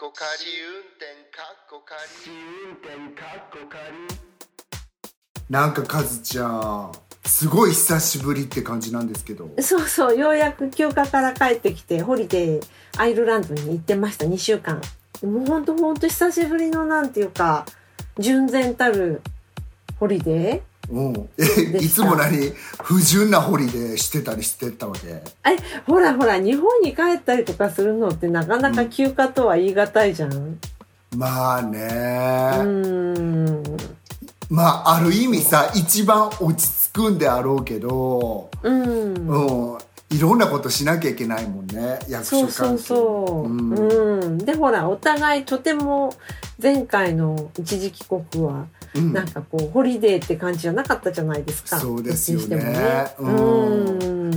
こ仮運転かっこ仮運転かっこ仮。なんかカズちゃんすごい久しぶりって感じなんですけど。そうそうようやく休暇から帰ってきてホリデーアイルランドに行ってました2週間。もうほんとほんと久しぶりのなんていうか純然たるホリデうんえいつも何不純なホリデーしてたりしてたわけ？ーえほらほら日本に帰ったりとかするのってなかなか休暇とは言い難いじゃん？うまあね、ーん。まあある意味さ一番落ち着くんであろうけど、うん。うん、いろんなことしなきゃいけないもんね役所そうそうそう、うん。うん、でほらお互いとても前回の一時帰国はうん。なんかこうホリデーって感じじゃなかったじゃないですか。そうですよね。ね。うん。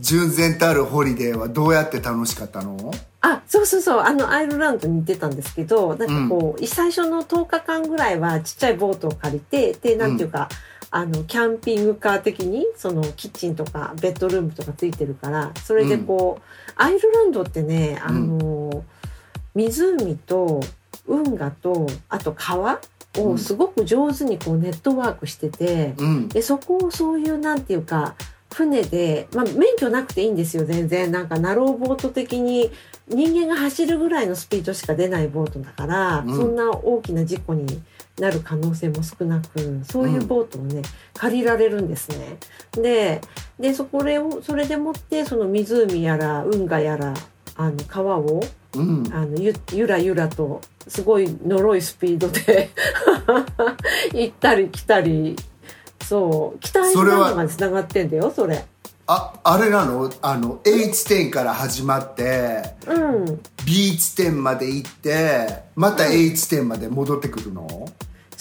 純然たるホリデーはどうやって楽しかったの？あそうそうそう。あのアイルランドに行ってたんですけどなんかこう、最初の10日間ぐらいはちっちゃいボートを借りてでなんていうか、あのキャンピングカー的にそのキッチンとかベッドルームとかついてるからそれでこう、アイルランドってねあの、湖と運河とあと川をすごく上手にこうネットワークしてて、うん。でそこをそういうなんていうか船で、まあ、免許なくていいんですよ全然。なんかナローボート的に人間が走るぐらいのスピードしか出ないボートだから、うん。そんな大きな事故になる可能性も少なくそういうボートをね、借りられるんですね。ででそこれをそれでもってその湖やら運河やらあの川をうん。あのゆゆらゆらとすごいのろいスピードで 行ったり来たりそう。北アイルランドまでつながってんだよそれ。ああれなの？あの A 地点から始まってうん。B 地点まで行ってまた A 地点まで戻ってくるの、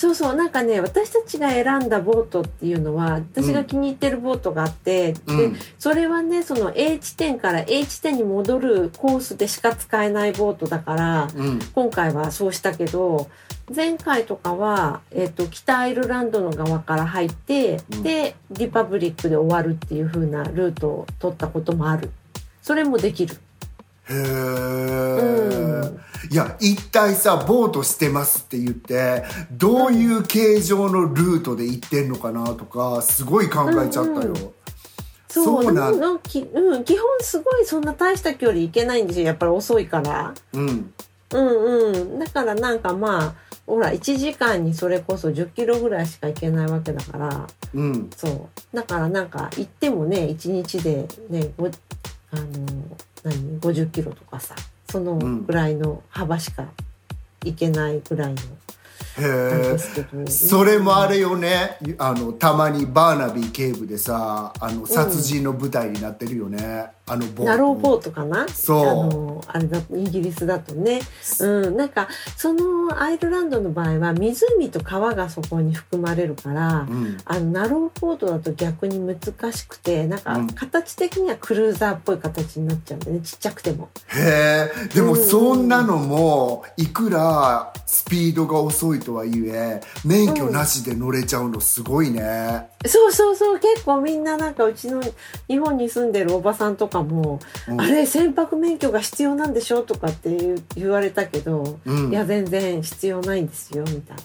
そうそうなんかね私たちが選んだボートっていうのは私が気に入ってるボートがあって、うん。でそれはねその A 地点から A 地点に戻るコースでしか使えないボートだからうん。今回はそうしたけど前回とかは、えっと北アイルランドの側から入って、うん。でリパブリックで終わるっていう風なルートを取ったこともある。それもできるへえ、うんいや一体さボートしてますって言ってどういう形状のルートで行ってんのかなとかすごい考えちゃったよ、うんそうなん。うん、基本すごいそんな大した距離行けないんですよ。やっぱり遅いから。うん。うんうん。だからなんかまあほら1時間にそれこそ10キロぐらいしか行けないわけだから。うん。そう。だからなんか行ってもね1日でねごあの何？50キロとかさそのぐらいの幅しか行けないぐらいの。へえそれもあれよね。あのたまにバーナビー警部でさあの殺人の舞台になってるよね、あのボートナローボートかな？そう。あのあれだイギリスだとね。う。んなんかそのアイルランドの場合は湖と川がそこに含まれるから、うん。あのナローボートだと逆に難しくてなんかうん。形的にはクルーザーっぽい形になっちゃうんでね。ちっちゃくても。へえでもうん。そんなのもいくらスピードが遅いとはいえ免許なしで乗れちゃうのすごいね、そうそうそう。結構みんななんかうちの日本に住んでるおばさんとかも「うん。あれ船舶免許が必要なんでしょ?」とかって言われたけど、うん。いや全然必要ないんですよみたいな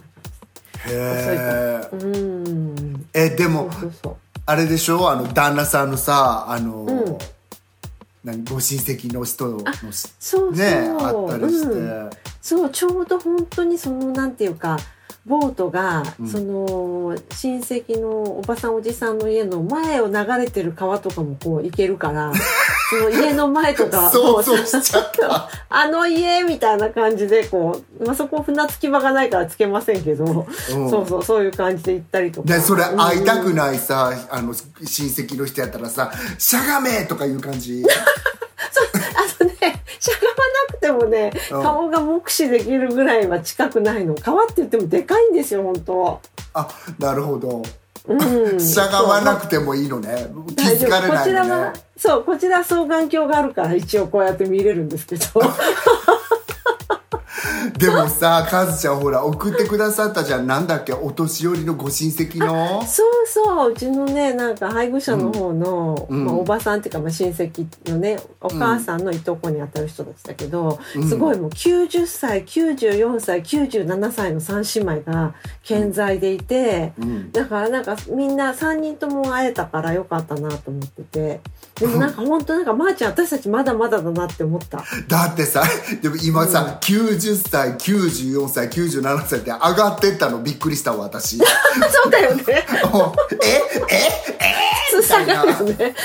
へえ感じうん。えでもあれでしょ？あの旦那さんのさあの、うん。何？ご親戚の人のそうそう、ねあったりして、うん。そうちょうど本当にそのなんていうかボートが、うんその親戚のおばさんおじさんの家の前を流れてる川とかもこう行けるから その家の前とか想もう像しちゃった あの家みたいな感じでこう、まあ、そこ船着き場がないからつけませんけど、うんそうそうそういう感じで行ったりとか。でそれ会いたくい。ないさ、あの親戚の人やったらさ「しゃがめ!」とかいう感じ あとねしゃがまなくてもねうん。顔が目視できるぐらいは近くないの。川って言ってもでかいんですよ本当。あなるほど。うん、しゃがまなくてもいいのね。気大丈づかれ夫こないのちらはねそうこちら双眼鏡があるから一応こうやって見れるんですけど でもさカズちゃんほら送ってくださったじゃん。なんだっけお年寄りのご親戚の？そうそう。うちのねなんか配偶者の方の、うん。まあ、おばさんっていうか、まあ、親戚のねお母さんのいとこにあたる人たちだけど、うん。すごいもう90歳94歳97歳の3姉妹が健在でいて、うん。だからなんかみんな3人とも会えたからよかったなと思ってて。でも なんか本当なんかまー、ちゃん私たちまだまだだなって思った。だってさでも今さ、90歳94歳97歳って上がってったのびっくりしたわ私。そうだよね。もうえ普通下がるよね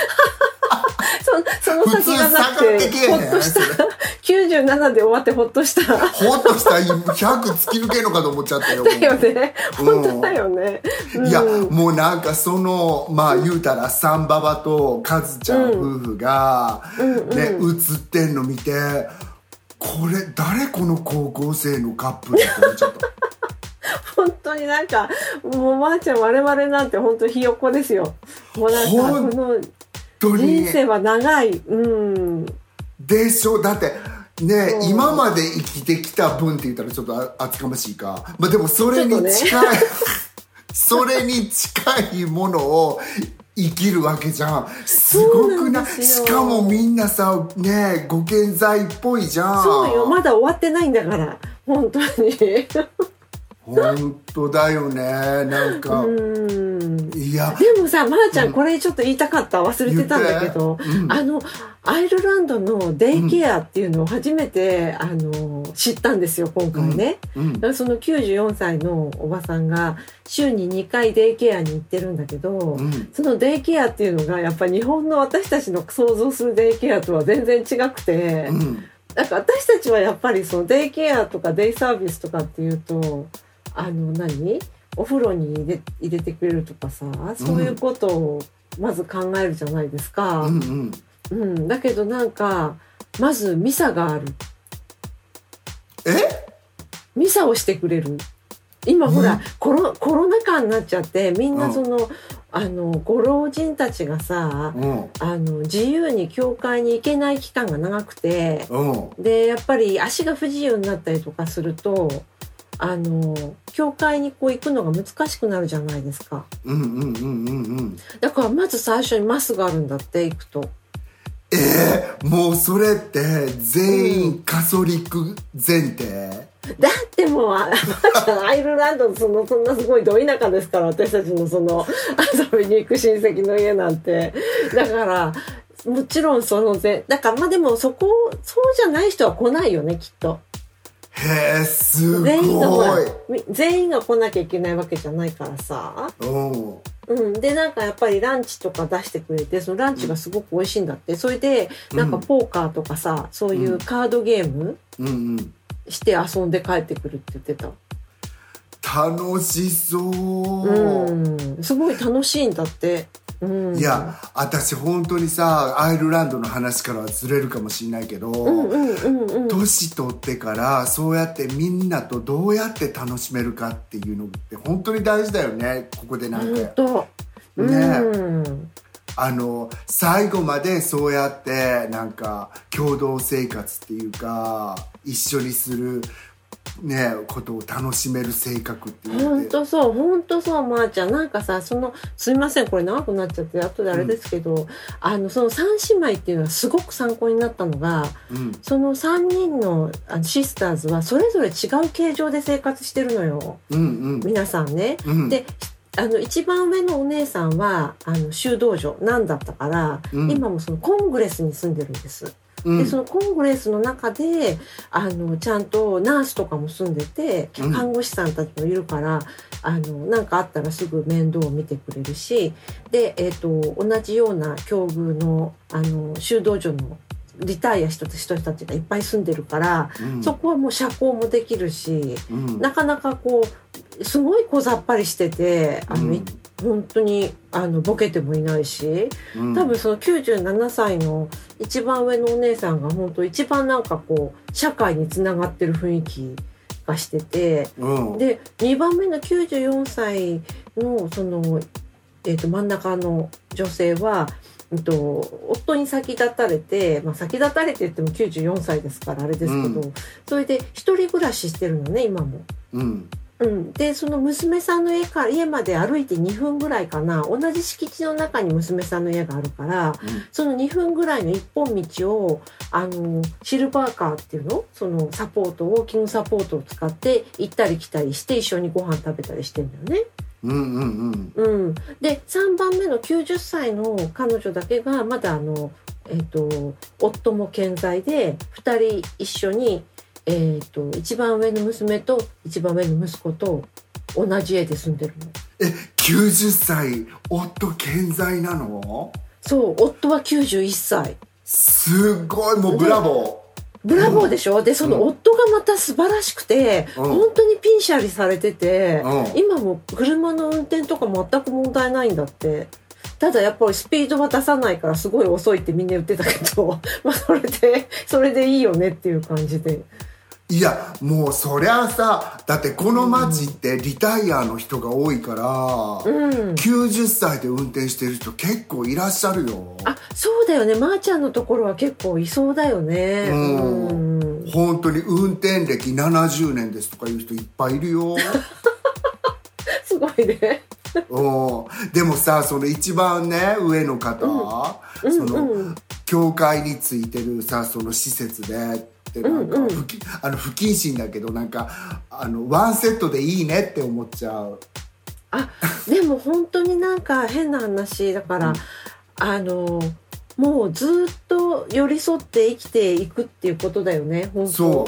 そその先がなくてほっとした。97で終わってほっとした。ほっとした。ら100突き抜けるのかと思っちゃったよだよね。本当だよね、うん。いやもうなんかそのまあ言うたらサンババとカズちゃん夫婦がね写ってんの見てこれ誰この高校生のカップルって思っちゃった。本当になんかもうまーちゃん我々なんて本当ひよっこですよ。もうなんかこの人生は長い。うん。でしょ？だってね、う。ん今まで生きてきた分って言ったらちょっとあ厚かましいか。まあでもそれに近い、ちょっ それに近いものを生きるわけじゃん。すごくなそうなんですよ。しかもみんなさねご健在っぽいじゃん。そうよ。まだ終わってないんだから。本当に本当だよね。なんか、うん。いや。でもさまー、ちゃんこれちょっと言いたかった。忘れてたんだけど、うん。あのアイルランドのデイケアっていうのを初めて、あの知ったんですよ今回ね、うん。だからその94歳のおばさんが週に2回デイケアに行ってるんだけど、うん。そのデイケアっていうのがやっぱ日本の私たちの想像するデイケアとは全然違くて、うん。なんか私たちはやっぱりそのデイケアとかデイサービスとかっていうとあの何？お風呂に入れ入れてくれるとかさそういうことをまず考えるじゃないですか。うんうん。うん、だけどなんかまずミサがある。え？ミサをしてくれる。今ほら、うん。コロコロナ禍になっちゃってみんうなん。その、あのご老人たちがさうん。あの自由に教会に行けない期間が長くてうん。でやっぱり足が不自由になったりとかするとあの教会にこう行くのが難しくなるじゃないですか。うんうんうんうんうん。だからまず最初にマスがあるんだって行くと。えー、もうそれって全員カソリック前提、だってもうあアイルランドのそのそんなすごいど田舎ですから私たちのその遊びに行く親戚の家なんて。だからもちろんそのぜだからまあでもそこそうじゃない人は来ないよねきっとへえすごい。全員が全員が来なきゃいけないわけじゃないからさ。うん。うん、でなんかやっぱりランチとか出してくれてそのランチがすごく美味しいんだって。それでなんかポーカーとかさそういうカードゲームうんうん。して遊んで帰ってくるって言ってた楽しそう、うん。すごい楽しいんだって、うん、いや私本当にさアイルランドの話からはずれるかもしれないけど、うんうんうんうん。年取ってからそうやってみんなとどうやって楽しめるかっていうのって本当に大事だよね。ここでなんか、本当。ね。うん。あの最後までそうやってなんか共同生活っていうか一緒にするねことを楽しめる性格っていうの本当そう本当そうまー、ちゃん。なんかさそのすみませんこれ長くなっちゃって後であれですけど、あのその三姉妹っていうのはすごく参考になったのがうん。その3人のシスターズはそれぞれ違う形状で生活してるのよ。うん皆さんね。うんうん。であの一番上のお姉さんはあの修道女なんだったから、うん。今もそのコングレスに住んでるんです。うん。でそのコングレスの中であのちゃんとナースとかも住んでてうん。看護師さんたちもいるから、あのなんかあったらすぐ面倒を見てくれるしで、えー、と同じような境遇のあの修道女のリタイアした人たちがいっぱい住んでるから、うん。そこはもう社交もできるしうん。なかなかこうすごい小ざっぱりしててあの、うん。い本当にあのボケてもいないし。うん多分その97歳の一番上のお姉さんが本当一番なんかこう社会につながってる雰囲気がしててうんで2番目の94歳のその、えー、と真ん中の女性はうんと、夫に先立たれて、まあ、先立たれて言っても94歳ですからあれですけど、うそれで一人暮らししてるのね今も。うんうん、でその娘さんの家から家まで歩いて2分ぐらいかな。同じ敷地の中に娘さんの家があるからその2分ぐらいの一本道をあのシルバーカーっていうの？そのサポートウォーキングサポートを使って行ったり来たりして一緒にご飯食べたりしてんだよね。うんうんうん、で3番目の90歳の彼女だけがまだあの、えっと夫も健在で2人一緒に、えっと一番上の娘と一番上の息子と同じ家で住んでるの。え90歳夫健在なの？そう夫は91歳。すごいもうブラボブラボーでしょ？でその夫がまた素晴らしくて、うん。本当にピンシャリされてて、うん。今も車の運転とか全く問題ないんだって。ただやっぱりスピードは出さないからすごい遅いってみんな言ってたけど まあそれでそれでいいよねっていう感じでいやもうそりゃさだってこの街ってリタイアの人が多いから、うん。90歳で運転してる人結構いらっしゃるよ。あそうだよね。まー、ちゃんのところは結構いそうだよね。うん。うん。本当に運転歴70年ですとかいう人いっぱいいるよ。すごいね。うん。でもさその一番ね上の方、その、教会についてるさその施設でってなんか、不謹 あの不謹慎だけどなんかあのワンセットでいいねって思っちゃう。あでも本当になんか変な話だから、あのもうずっと寄り添って生きていくっていうことだよね本当。そ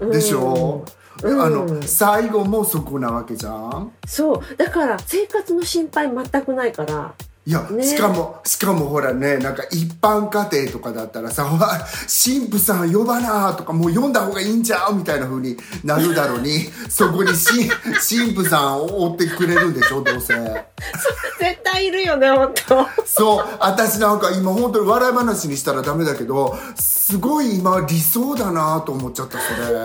う。でしょ、うん。あの最後もそこなわけじゃん。そう。だから生活の心配全くないからいや、ね。しかもしかもほらねなんか一般家庭とかだったらさ「ほら神父さん呼ばな」とか「もう読んだ方がいいんちゃう?」みたいな風になるだろうに そこに神 神父さんを追ってくれるんでしょどうせ。絶対いるよね本当。そう私なんか今本当に笑い話にしたらダメだけどすごい今理想だなと思っちゃったそれ。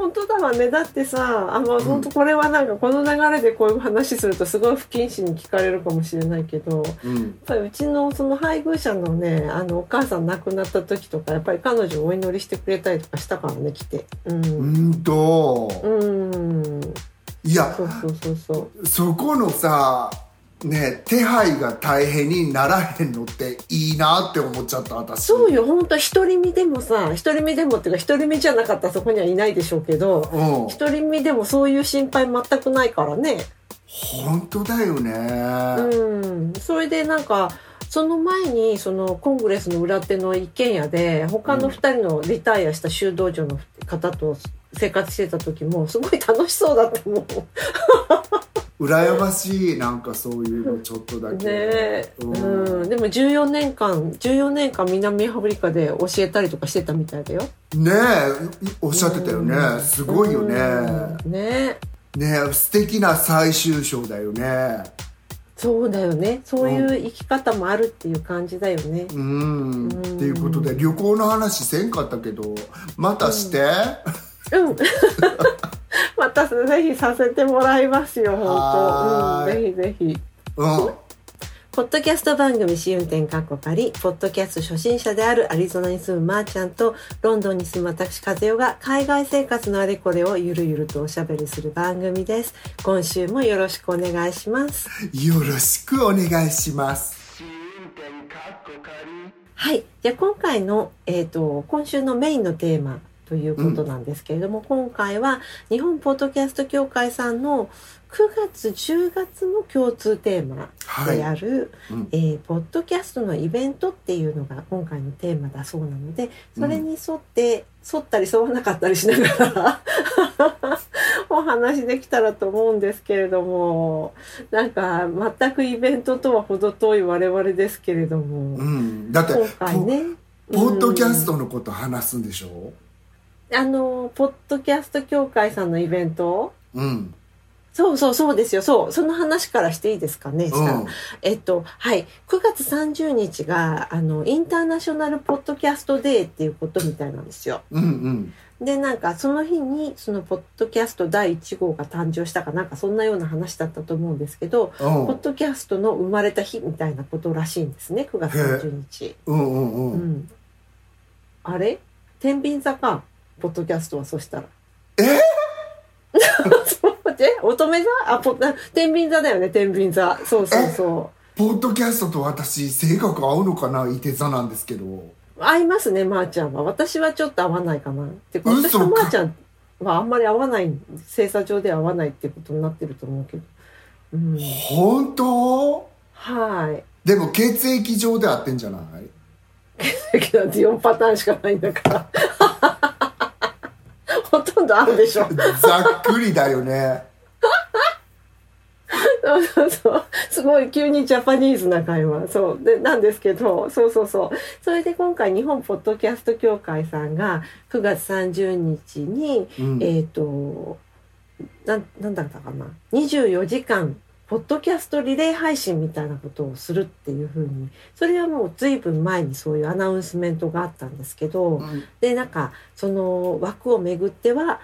本当だわね。だってさあ、まあ、本当これはなんかこの流れでこういう話するとすごい不謹慎に聞かれるかもしれないけどやっうんぱりうちのその配偶者のねあのお母さん亡くなった時とかやっぱり彼女お祈りしてくれたりとかしたからね来て。うん。うんと。うん。いやそうそうそうそう。そこのさね手配が大変にならへんのっていいなって思っちゃった私。そうよ本当独り身でもさ独り身でもっていうか独り身じゃなかったらそこにはいないでしょうけどうん。独り身でもそういう心配全くないからね本当だよね、うん。それでなんかその前にそのコングレスの裏手の一軒家で他の2人のリタイアした修道女の方と生活してた時もすごい楽しそうだったもん羨ましい。なんかそういうのちょっとだけ。ねえ、ううん。ん、でも14年間14年間南アフリカで教えたりとかしてたみたいだよ。ねえ。おっしゃってたよね。すごいよね。うん。ねねえ素敵な最終章だよね。そうだよね。そういう生き方もあるっていう感じだよね、うん。っていうことで旅行の話せんかったけどまたして、うん。またぜひさせてもらいますよ、本当。うん、ぜひぜひ。うんポッドキャスト番組試運転かっこかり、ポッドキャスト初心者であるアリゾナに住むまーちゃんと、ロンドンに住む私和代が海外生活のあれこれをゆるゆるとおしゃべりする番組です。今週もよろしくお願いします。よろしくお願いします試運転かっこ仮はい。じゃあ今回の、えっ、と、今週のメインのテーマということなんですけれども、今回は日本ポッドキャスト協会さんの9月、10月の共通テーマである、うん。えーポッドキャストのイベントっていうのが今回のテーマだそうなので、それに沿って、沿ったり沿わなかったりしながら お話できたらと思うんですけれども、なんか全くイベントとは程遠い我々ですけれども、うん。だって今回ね。ポポッドキャストのこと話すんでしょ？あのポッドキャスト協会さんのイベントうんそうそうそうですよ。そう。その話からしていいですかね。うんえっと、はい。9月30日が、あの、インターナショナルポッドキャストデーっていうことみたいなんですよ。うんうんで、なんか、その日に、その、ポッドキャスト第1号が誕生したかなんか、そんなような話だったと思うんですけど、うんポッドキャストの生まれた日みたいなことらしいんですね。9月30日。うんうんううんん。あれ？天秤座か。ポッドキャストはそしたら。え乙女座？あ、ポあ 天秤座だよね、天秤座。そうそうそう。ポッドキャストと私性格合うのかな？いて座なんですけど合いますね、まー、ちゃんは。私はちょっと合わないかな。ってか、私とまーちゃんはあんまり合わない、星座上では合わないってことになってると思うけど。うん。本当？はい。でも血液上で合ってんじゃない？血液なんて4パターンしかないんだから。ほとんど合うでしょ。ざっくりだよねそうそうそう。すごい急にジャパニーズな会話。そう。で、なんですけど、そうそうそう。それで今回日本ポッドキャスト協会さんが9月30日に、うんえっ、と、なん、なんだったかな？24時間、ポッドキャストリレー配信みたいなことをするっていうふうに、それはもう随分前にそういうアナウンスメントがあったんですけど、うんで、なんか、その枠をめぐっては、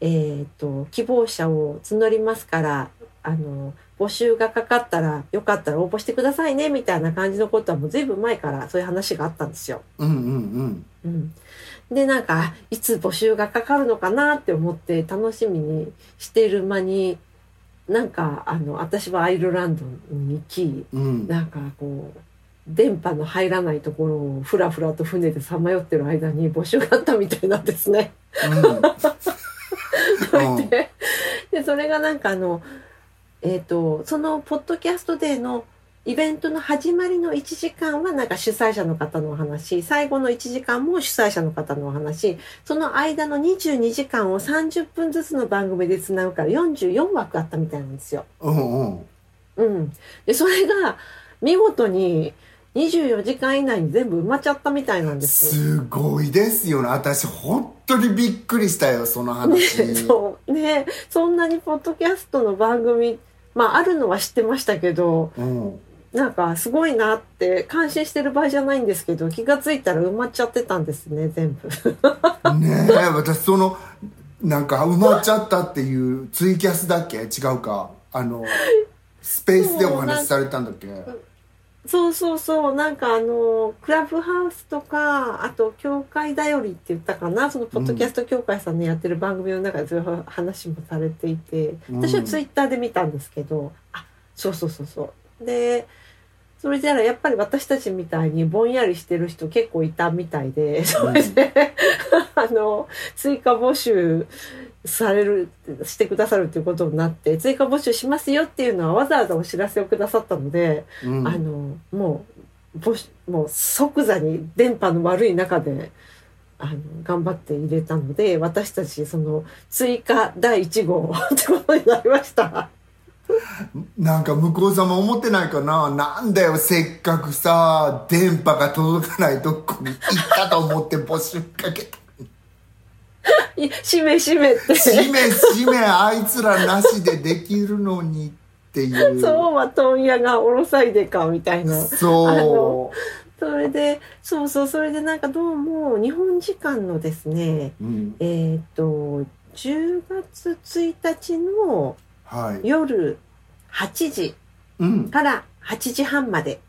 えっ、と、希望者を募りますから、あの、募集がかかったら、よかったら応募してくださいね、みたいな感じのことはもう随分前からそういう話があったんですよ。うんうんうん。で、なんか、いつ募集がかかるのかなって思って楽しみにしている間に、なんか、あの、私はアイルランドに行き、うんうんなんかこう、電波の入らないところをふらふらと船でさまよってる間に募集があったみたいなんですね。それで、で、それがなんかあの、えっ、と、そのポッドキャストデーのイベントの始まりの1時間はなんか主催者の方のお話、最後の1時間も主催者の方のお話、その間の22時間を30分ずつの番組でつなぐから44枠あったみたいなんですよ。うんうんうん。で、それが見事に24時間以内に全部埋まっちゃったみたいなんです。すごいですよね私本当にびっくりしたよその話、ね、そうねそんなにポッドキャストの番組まああるのは知ってましたけどうん、なんかすごいなって感心してる場合じゃないんですけど気がついたら埋まっちゃってたんですね全部。ねえ私そのなんか埋まっちゃったっていうツイキャスだっけ？違うか。あの スペースでお話しされたんだっけ？そうそうそう。なんかあのクラブハウスとかあと協会だよりって言ったかな。そのポッドキャスト協会さんのやってる番組の中でそういう話もされていて。私はツイッターで見たんですけど、あそうそうそうそう。でそれじゃあやっぱり私たちみたいにぼんやりしてる人結構いたみたいで。それで、あの追加募集されるしてくださるということになって追加募集しますよっていうのはわざわざお知らせをくださったので、うん。あのもう募集もう即座に電波の悪い中であの頑張って入れたので私たちその追加第1号ってことになりました。なんか向こう様思ってないかな？なんだよせっかくさ電波が届かないとこに行ったと思って募集かけたしめしめって。しめしめあいつらなしでできるのにっていう。そうは問屋がおろさいでかみたいな。そそれでそうそうそれでなんかどうも日本時間のですねう、うん、えっ、と10月1日のはい。夜8時うん。から8時半まで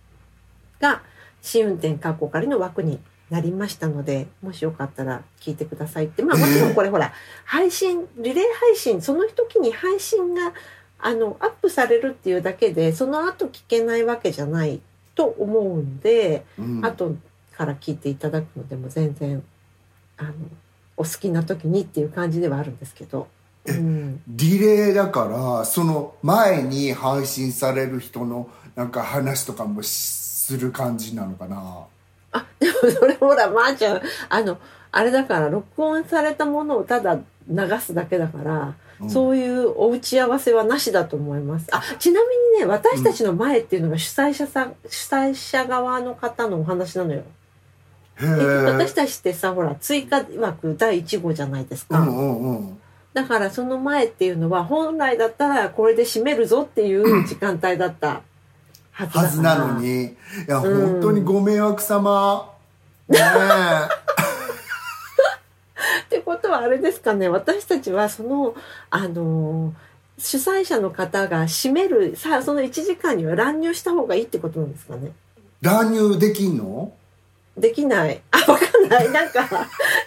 が試運転確保仮の枠になりましたのでもしよかったら聞いてくださいって。まあもちろんこれほら配信リレー配信その時に配信があのアップされるっていうだけでその後聞けないわけじゃないと思うんで、うん。後から聞いていただくのでも全然あのお好きな時にっていう感じではあるんですけど。うん。リレーだからその前に配信される人のなんか話とかもする感じなのかな？あ、でもそれほら、まー、ちゃん、あの、あれだから、録音されたものをただ流すだけだから、うんそういうお打ち合わせはなしだと思います。あ、ちなみにね、私たちの前っていうのが主催者さん、主催者側の方のお話なのよ。私たちってさ、ほら、追加枠第1号じゃないですか。うんうんうんだからその前っていうのは本来だったらこれで締めるぞっていう時間帯だったはずなのに。いや、うん。本当にご迷惑様。ねってことはあれですかね。私たちはそのあの主催者の方が締めるさあその1時間には乱入した方がいいってことなんですかね。え乱入できんの？できない。あわかんない。なんか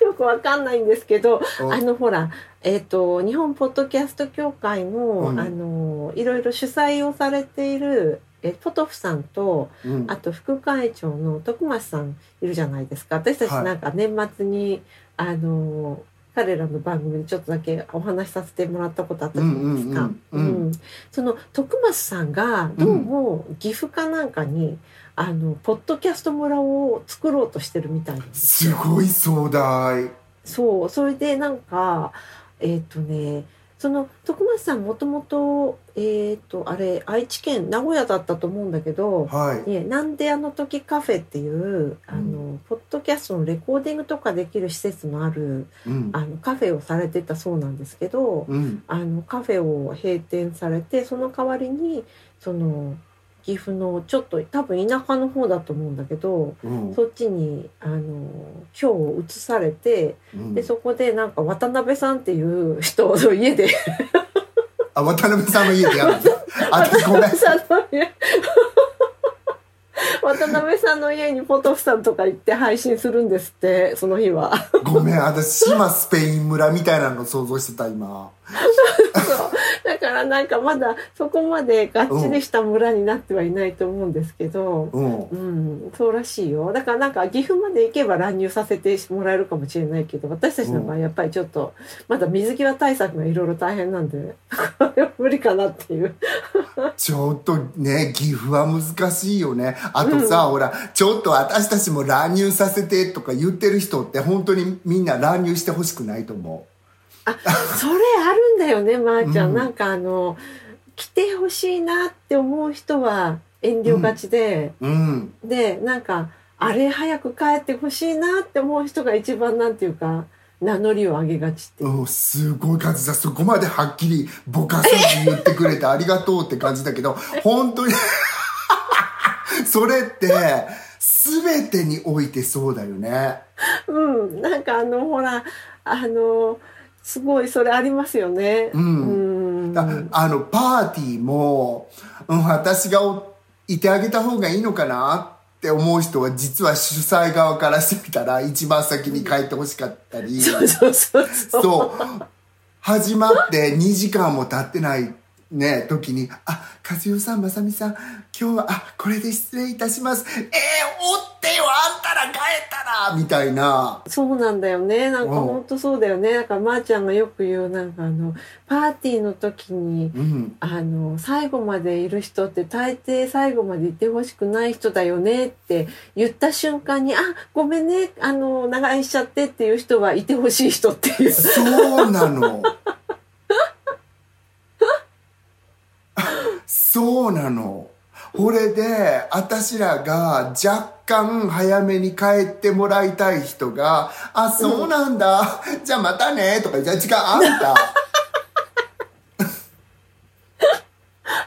よくわかんないんですけどおあのほらえっ、と日本ポッドキャスト協会の、うん。あのいろいろ主催をされているえポトフさんとうん。あと副会長の徳松さんいるじゃないですか。私たちはい。なんか年末に、あの彼らの番組でちょっとだけお話しさせてもらったことあったじゃないですか。うんうんうんうんうん。その徳松さんがどうも岐阜かなんかに、あのポッドキャスト村を作ろうとしてるみたいですすよ。ごい壮大。そう。それでなんかえっ、とねその徳松さんもともとえっ、とあれ愛知県名古屋だったと思うんだけど、はい。ね、なんであの時カフェっていうあの、ポッドキャストのレコーディングとかできる施設のあるうん。あのカフェをされてたそうなんですけど、うん。あのカフェを閉店されてその代わりにその岐阜のちょっと多分田舎の方だと思うんだけどうん。そっちにあの今日移されてうん。でそこでなんか渡辺さんっていう人の家で。あ渡辺さんの家でやるの？あごめん。渡辺さんの家。渡辺さんの家にポトフさんとか行って配信するんですってその日は。ごめん私島スペイン村みたいなの想像してた今そうだからなんかまだそこまでがっちりした村になってはいないと思うんですけど、うん。うん、そうらしいよ。だからなんか岐阜まで行けば乱入させてもらえるかもしれないけど私たちの場合やっぱりちょっとまだ水際対策がいろいろ大変なんで無理かなっていう。ちょっとね 岐阜は難しいよね。あとさ、ほらちょっと私たちも乱入させてとか言ってる人って本当にみんな乱入してほしくないと思それあるんだよねまー、ちゃん、うん。なんかあの来てほしいなって思う人は遠慮がちで、ううん。でなんかあれ早く帰ってほしいなって思う人が一番なんていうか名乗りを上げがちってすごい感じさそこまではっきりぼかさず言ってくれてありがとうって感じだけど 本当に それって全てにおいてそうだよね。うん、なんかあのほらあのすごいそれありますよね。うんうんああのパーティーも、うん、私がおいてあげた方がいいのかなって思う人は実は主催側からしてみたら一番先に帰ってほしかったり そうそうそうそう。そう始まって2時間も経ってないね時に「あ和代さんまさみさん今日はあこれで失礼いたしますえー、おってよあんたら帰ったら」みたいなそうなんだよね。なんかうん本当そうだよね。なんかまーちゃんがよく言うなんかあのパーティーの時にうんあの最後までいる人って大抵最後までいてほしくない人だよねって言った瞬間に「あごめんねあの長居しちゃって」っていう人はいてほしい人っていう。そうなのそうなの。これで私らが若干早めに帰ってもらいたい人が「あそうなんだ、じゃあまたね」とか「じゃあ違うあんた」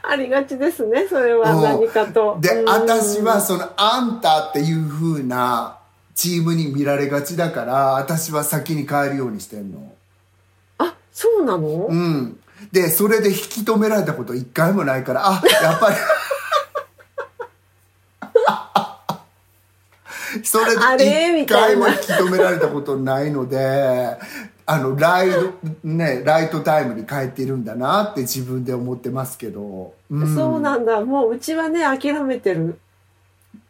ありがちですねそれは。うん。何かと。でうん。私はその「あんた」っていう風なチームに見られがちだから私は先に帰るようにしてんの。あそうなの、うんでそれで引き止められたこと一回もないからあやっぱり。それで一回も引き止められたことないのであのライドねライトタイムに帰っているんだなって自分で思ってますけど、うん。そうなんだ。もううちはね諦めてる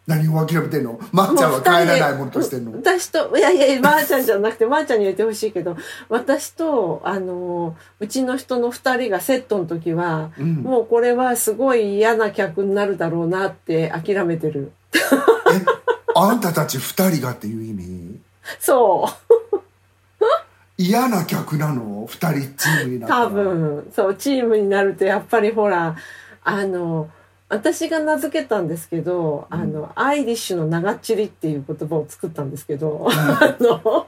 何を諦めてんの？まっちゃんは帰らないものとしてんの？私といやいやまー、ちゃんじゃなくてまー、ちゃんに言ってほしいけど私とあのうちの人の2人がセットの時は、うん。もうこれはすごい嫌な客になるだろうなって諦めてる。えあんたたち二人がっていう意味？そう。嫌な客なの？二人チームになったら。多分。そうチームになるとやっぱりほらあの私が名付けたんですけど、あのアイリッシュの長っちりっていう言葉を作ったんですけど、あの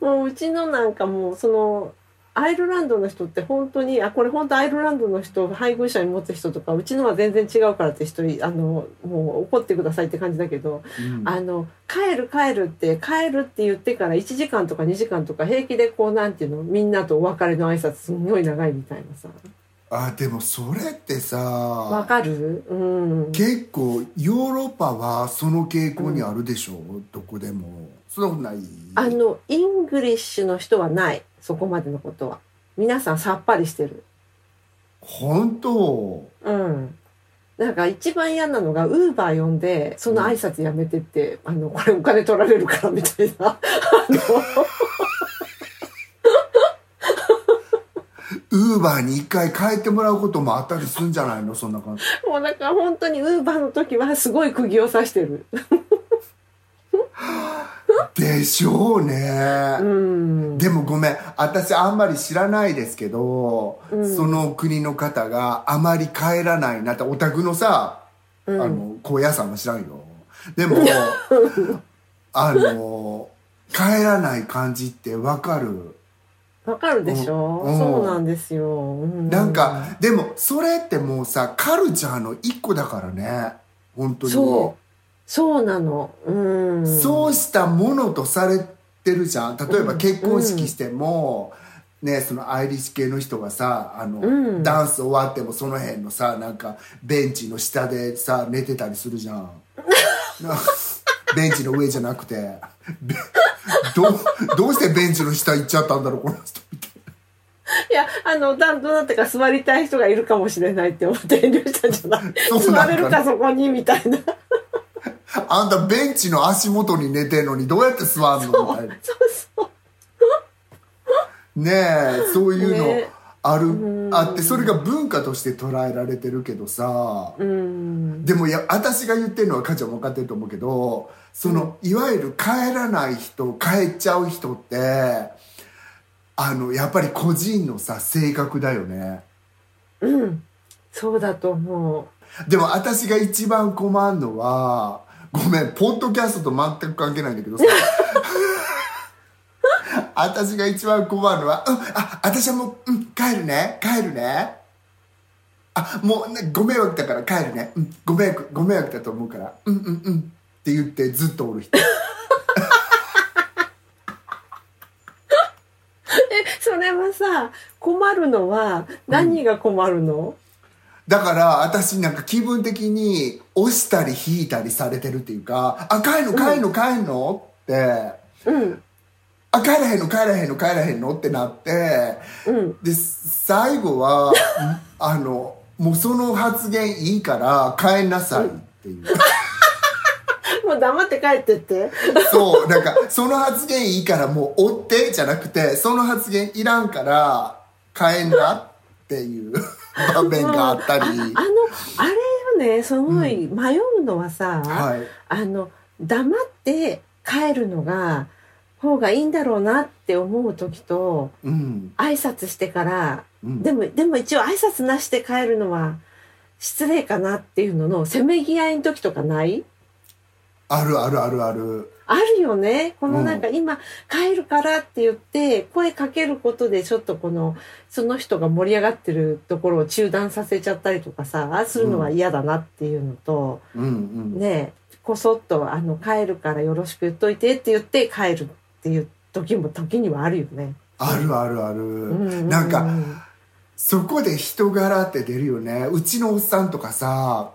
もううちのなんかもうそのアイルランドの人って本当にあこれ本当アイルランドの人配偶者に持つ人とかうちのは全然違うからって人あのもう怒ってくださいって感じだけど、うん。あの帰る帰るって帰るって言ってから1時間とか2時間とか平気でこうなんていうのみんなとお別れの挨拶すんごい長いみたいなさあでもそれってわさかる？うん。結構ヨーロッパはその傾向にあるでしょ、どこでも。そんなことない？あのイングリッシュの人はない。そこまでのことは。皆さんさっぱりしてる。本当？うん。なんか一番嫌なのが Uber 呼んでその挨拶やめてって、あのこれお金取られるからみたいな。あ Uber に一回帰ってもらうこともあったりするんじゃないの？そんな感じ。のもうなんか本当にウーバーの時はすごい釘を刺してる。でしょうね、うん。でもごめん私あんまり知らないですけど、うん。その国の方があまり帰らないなってお宅のさ、うん。あの高野山は知らんよ。でも あの帰らない感じってわかるわかるでしょ、うん。そうなんですよ、うん。なんかでもそれってもうさカルチャーの一個だからね。本当にそう。そうなの。うん。そうしたものとされてるじゃん。例えば結婚式しても、ね、そのアイリッシュ系の人がさあの、うん。ダンス終わってもその辺のさなんかベンチの下でさ寝てたりするじゃん。な ベンチの上じゃなくて。べどうどうしてベンチの下行っちゃったんだろうこの人みたいいやあのだどうなってか座りたい人がいるかもしれないって思って遠慮したんじゃない？座れるかそこにみたいな。なあんたベンチの足元に寝てんのにどうやって座んの？みたいな。そうそうねえそういうの。ねある、うん。あってそれが文化として捉えられてるけどさ、うん。でもいや私が言ってるのは母ちゃんも分かってると思うけどその、いわゆる帰らない人帰っちゃう人ってあのやっぱり個人のさ性格だよね。うん。そうだと思でも私が一番困るのはごめんポッドキャストと全く関係ないんだけどさ 私が一番困るのは「うんあ私はもう、うん、帰るね。帰るね」あもう、ね、ご迷惑だから帰るね、うん、ご迷惑ご迷惑だと思うからうんうんうんって言ってずっとおる人。うそれはさ困るのは何が困るの、だから私なんか気分的に押したり引いたりされてるっていうか「あ帰るの帰るの帰るの?」ってうん「あ帰らへんの帰らへんの帰らへんの?」ってなって。うん。で最後はん あのもうその発言いいから帰んなさいっていう、もう黙って帰ってって。そうなんかその発言いいからもう追ってじゃなくてその発言いらんから帰んなっていう。場面があったり、あのあれよねすごい迷うのはさ、はい。あの黙って帰るのが方がいいんだろうなって思う時とうん。挨拶してから、うん。でもでも一応挨拶なしで帰るのは失礼かなっていうののせめぎ合いの時とかない？あるあるあるある。あるよね。このうんなん。か今帰るからって言って声かけることでちょっとこのその人が盛り上がってるところを中断させちゃったりとかさするのは嫌だなっていうのと、うん。うん。ねこそっとあの帰るからよろしく言っといてって言って帰るっていう時も時にはあるよね。あるあるある、うん。うんなんかそこで人柄って出るよね。うちのおっさんとかさ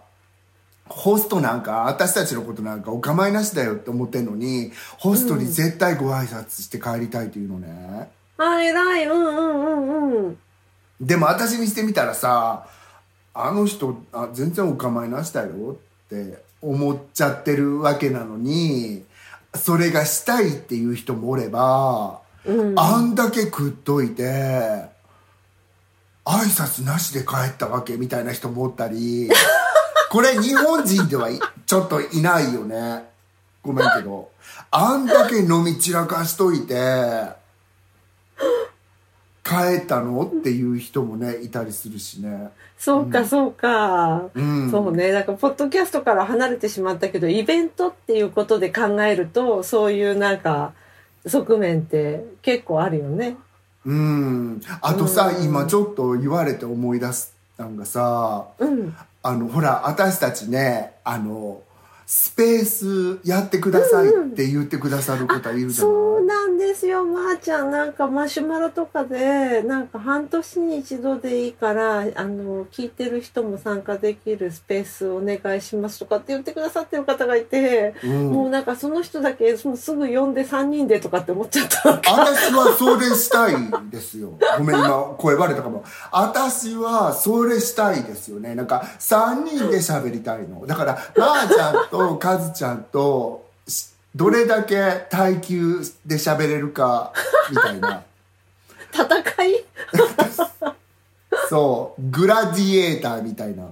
ホストなんか私たちのことなんかお構いなしだよって思ってんのにホストに絶対ご挨拶して帰りたいっていうのね、あ偉い。うんうんうんうん。でも私にしてみたらさあの人あ全然お構いなしだよって思っちゃってるわけなのにそれがしたいっていう人もおれば、うん。あんだけ食っといて挨拶なしで帰ったわけみたいな人もおったり これ日本人ではいちょっといないよね。ごめんけど。あんだけ飲み散らかしといて帰ったの？っていう人もねいたりするしね。そうかそうか、うん。そうね。なんかポッドキャストから離れてしまったけどイベントっていうことで考えるとそういうなんか側面って結構あるよね。うん。あとさ、うん。今ちょっと言われて思い出したんがさうん。あのほら私たちねあのスペースやってくださいって言ってくださる方いるじゃない、そうなんですよ、まー、ちゃん。なんかマシュマロとかで、なんか半年に一度でいいから、あの、聞いてる人も参加できるスペースお願いしますとかって言ってくださってる方がいて、うんもうなんかその人だけもうすぐ呼んで3人でとかって思っちゃった。私はそれしたいんですよ。ごめん、今、声バレたかも。私はそれしたいですよね。なんか、3人で喋りたいの。だから、まー、ちゃんとかずちゃんと、しどれだけ耐久で喋れるか、みたいな。戦い？そう、グラディエーターみたいな。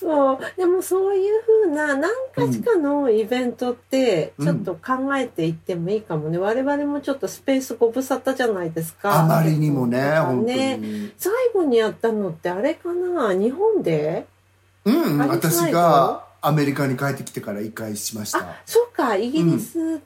そうでもそういうふうな何かしかのイベントってうん。ちょっと考えていってもいいかもね、我々もちょっとスペースご無沙汰じゃないですか。あまりにもね、本当ねに。最後にやったのってあれかな？日本で？うん、私がアメリカに帰ってきてから一回しました。あそうか。イギリス、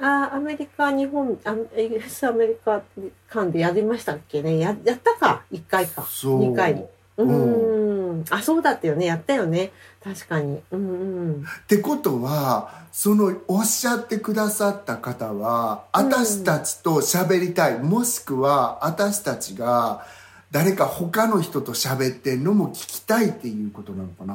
あアメリカ日本あイギリスアメリカ間でやりましたっけね。ややったか。1回か。そう。2回。ううん。んあそうだったよね。やったよね。確かに。うんうん。ってことはそのおっしゃってくださった方は私たちと喋りたい、もしくは私たちが誰か他の人と喋ってんのも聞きたいっていうことなのかな？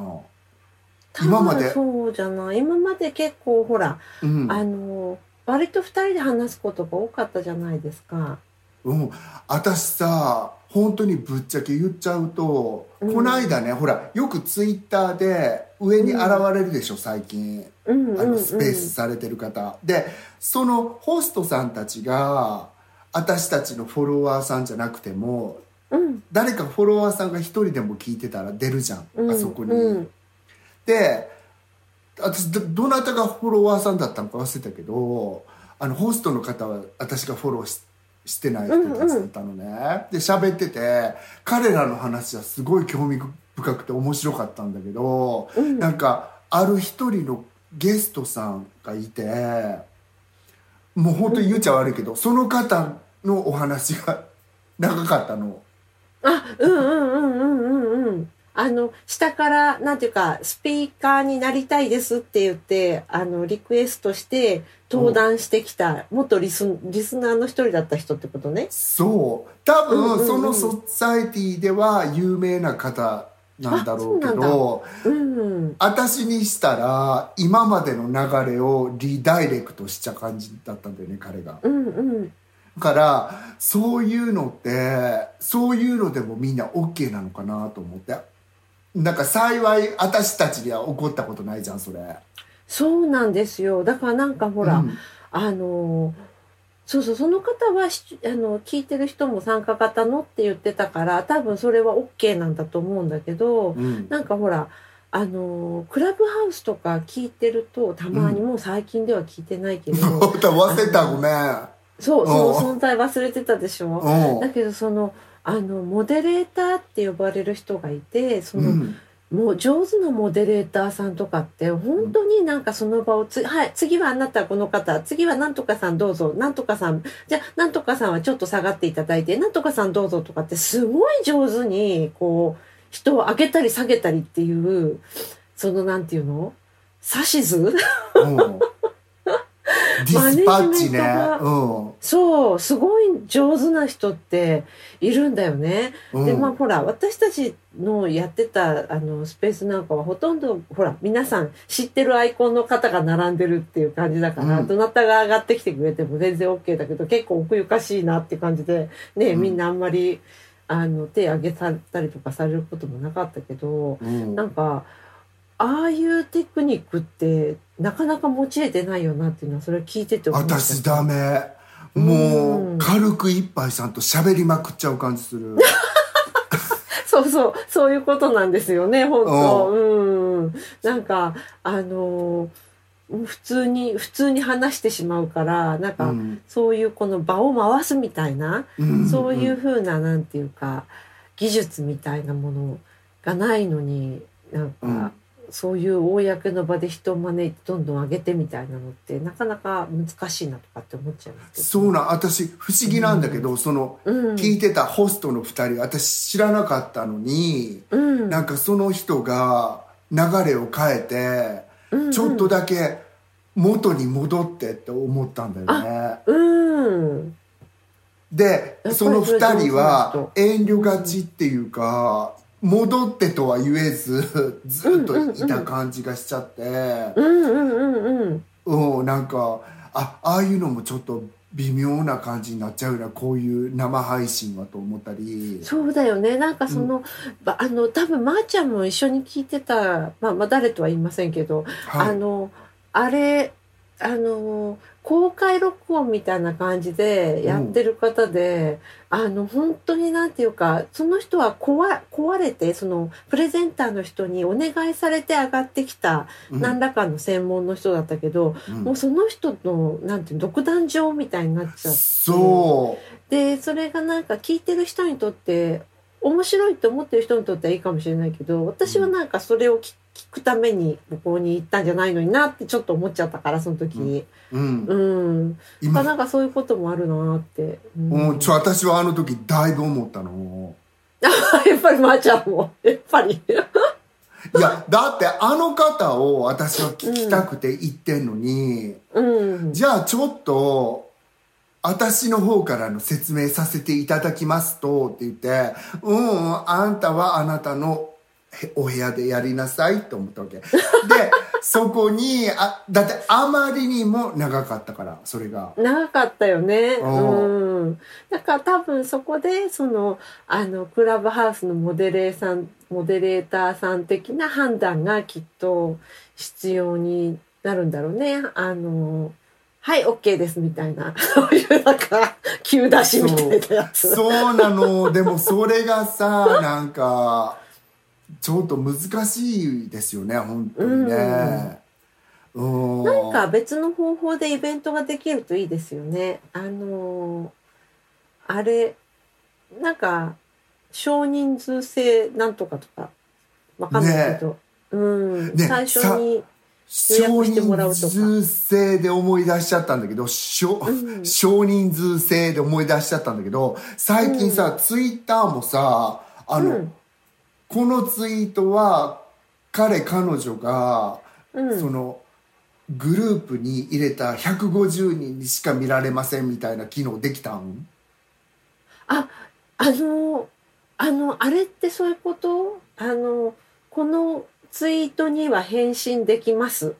今まで。そうじゃない。今まで結構ほら、うん、あの割と2人で話すことが多かったじゃないですか。うん、私さ本当にぶっちゃけ言っちゃうと、うん。この間ねほらよくツイッターで上に現れるでしょ最近。うんうんうん。あのスペースされてる方、でそのホストさんたちが私たちのフォロワーさんじゃなくてもうん。誰かフォロワーさんが一人でも聞いてたら出るじゃんあそこに。うんで私どどなたがフォロワーさんだったのか忘れたけどあのホストの方は私がフォローししてない人たちだったのね、で喋ってて彼らの話はすごい興味深くて面白かったんだけど、うん。なんかある一人のゲストさんがいてもう本当に言っちゃ悪いけど、その方のお話が長かったの。あうんうんうんうんうんうんあの下からなんていうかスピーカーになりたいですって言ってあのリクエストして登壇してきた元リスリスナーの一人だった人ってことね。そう。多分そのソサエティでは有名な方なんだろうけあそうどうん私にしたら今までの流れをリダイレクトしちゃ感じだったんだよね彼が。うんうん。だからそういうのってそういうのでもみんな OK なのかなと思ってなんか幸い私たちには起こったことないじゃんそれ。そうなんですよ。だからなんかほら、うん。あのそうそうその方はしあの聞いてる人も参加型のって言ってたから多分それは OK なんだと思うんだけど、うん。なんかほらあのクラブハウスとか聞いてるとたまに、もう最近では聞いてないけど 忘れたごめん。そうその存在忘れてたでしょ？うん。だけどそのあのモデレーターって呼ばれる人がいてその、うん。もう上手なモデレーターさんとかって本当になんかその場をつ、はい、次はあなたこの方、次はなんとかさんどうぞ、なんとかさん、じゃあなんとかさんはちょっと下がっていただいて、なんとかさんどうぞとかってすごい上手にこう人を上げたり下げたりっていう、そのなんていうの？指図？うんディスパッチね。マネジメントがうん。そう、すごい上手な人っているんだよね。うん。でまあほら私たちのやってたあのスペースなんかはほとんどほら皆さん知ってるアイコンの方が並んでるっていう感じだから、うん。どなたが上がってきてくれても全然 OK だけど結構奥ゆかしいなって感じでね、うん。みんなあんまりあの手挙げたりとかされることもなかったけどうん。なんかああいうテクニックってなかなか用いてないよなっていうのはそれ聞いてて思った。私ダメ。もう軽く一杯さんと喋りまくっちゃう感じする。そうそう、そういうことなんですよね、本当。うん。なんか、あのー普通に、普通に話してしまうから、なんか、うん。そういうこの場を回すみたいな、うんそういうふうな、なんていうか、技術みたいなものがないのに、なんか、うんそういう公の場で人を招いてどんどん上げてみたいなのってなかなか難しいなとかって思っちゃいますそうなん私不思議なんだけど、そのうん。聞いてたホストの2人私知らなかったのに、うん。なんかその人が流れを変えて、うんちょっとだけ元に戻ってって思ったんだよね。うん。でその2人は人。遠慮がちっていうか、戻ってとは言えず ずっといた感じがしちゃって、うんうんうんうんうん、なんかあああいうのもちょっと微妙な感じになっちゃうなこういう生配信はと思ったり。そうだよね。なんかその、ばあの多分まーちゃんも一緒に聞いてた、まあ、まあ誰とは言いませんけど、はい。あのあれあの公開録音みたいな感じでやってる方で、あの本当になんていうかその人は壊壊れてそのプレゼンターの人にお願いされて上がってきたうん。何らかの専門の人だったけど、うん。もうその人のなんていうの独壇場みたいになっちゃって。そでそれがなんか聞いてる人にとって面白いと思ってる人にとってはいいかもしれないけど私はなんかそれを聞聞くためにここに行ったんじゃないのになってちょっと思っちゃったからその時。にう、うん。うん、今なんかそういうこともあるなって、うん。うん、ちょ私はあの時だいぶ思ったの。やっぱりまーちゃんも。やっぱり。いやだってあの方を私は聞きたくて言ってんのに、うん。じゃあちょっと私の方からの説明させていただきますとって言って「うんうんあんたはあなたのへお部屋でやりなさい」と思ったわけ でそこにあだってあまりにも長かったからそれが長かったよね。ううん。だから多分そこでそのあのクラブハウスのモデレーさんモデレーターさん的な判断がきっと必要になるんだろうね。あのはい OK ですみたいな そういうなんか急出しみたいなやつ。そうなのでもそれがさなんかちょっと難しいですよね本当にね。うん。なんか別の方法でイベントができるといいですよね。あのあれなんか少人数制なんとかとかわかんないけど、うん、ね最初に予少人数制で思い出しちゃったんだけど少,、うん。少人数制で思い出しちゃったんだけど最近さ、ツイッターもさあの、うんこのツイートは彼彼女が、うん。そのグループに入れた150人にしか見られませんみたいな機能できたん？ああのあのあれってそういうこと？あのこのツイートには返信できます？っ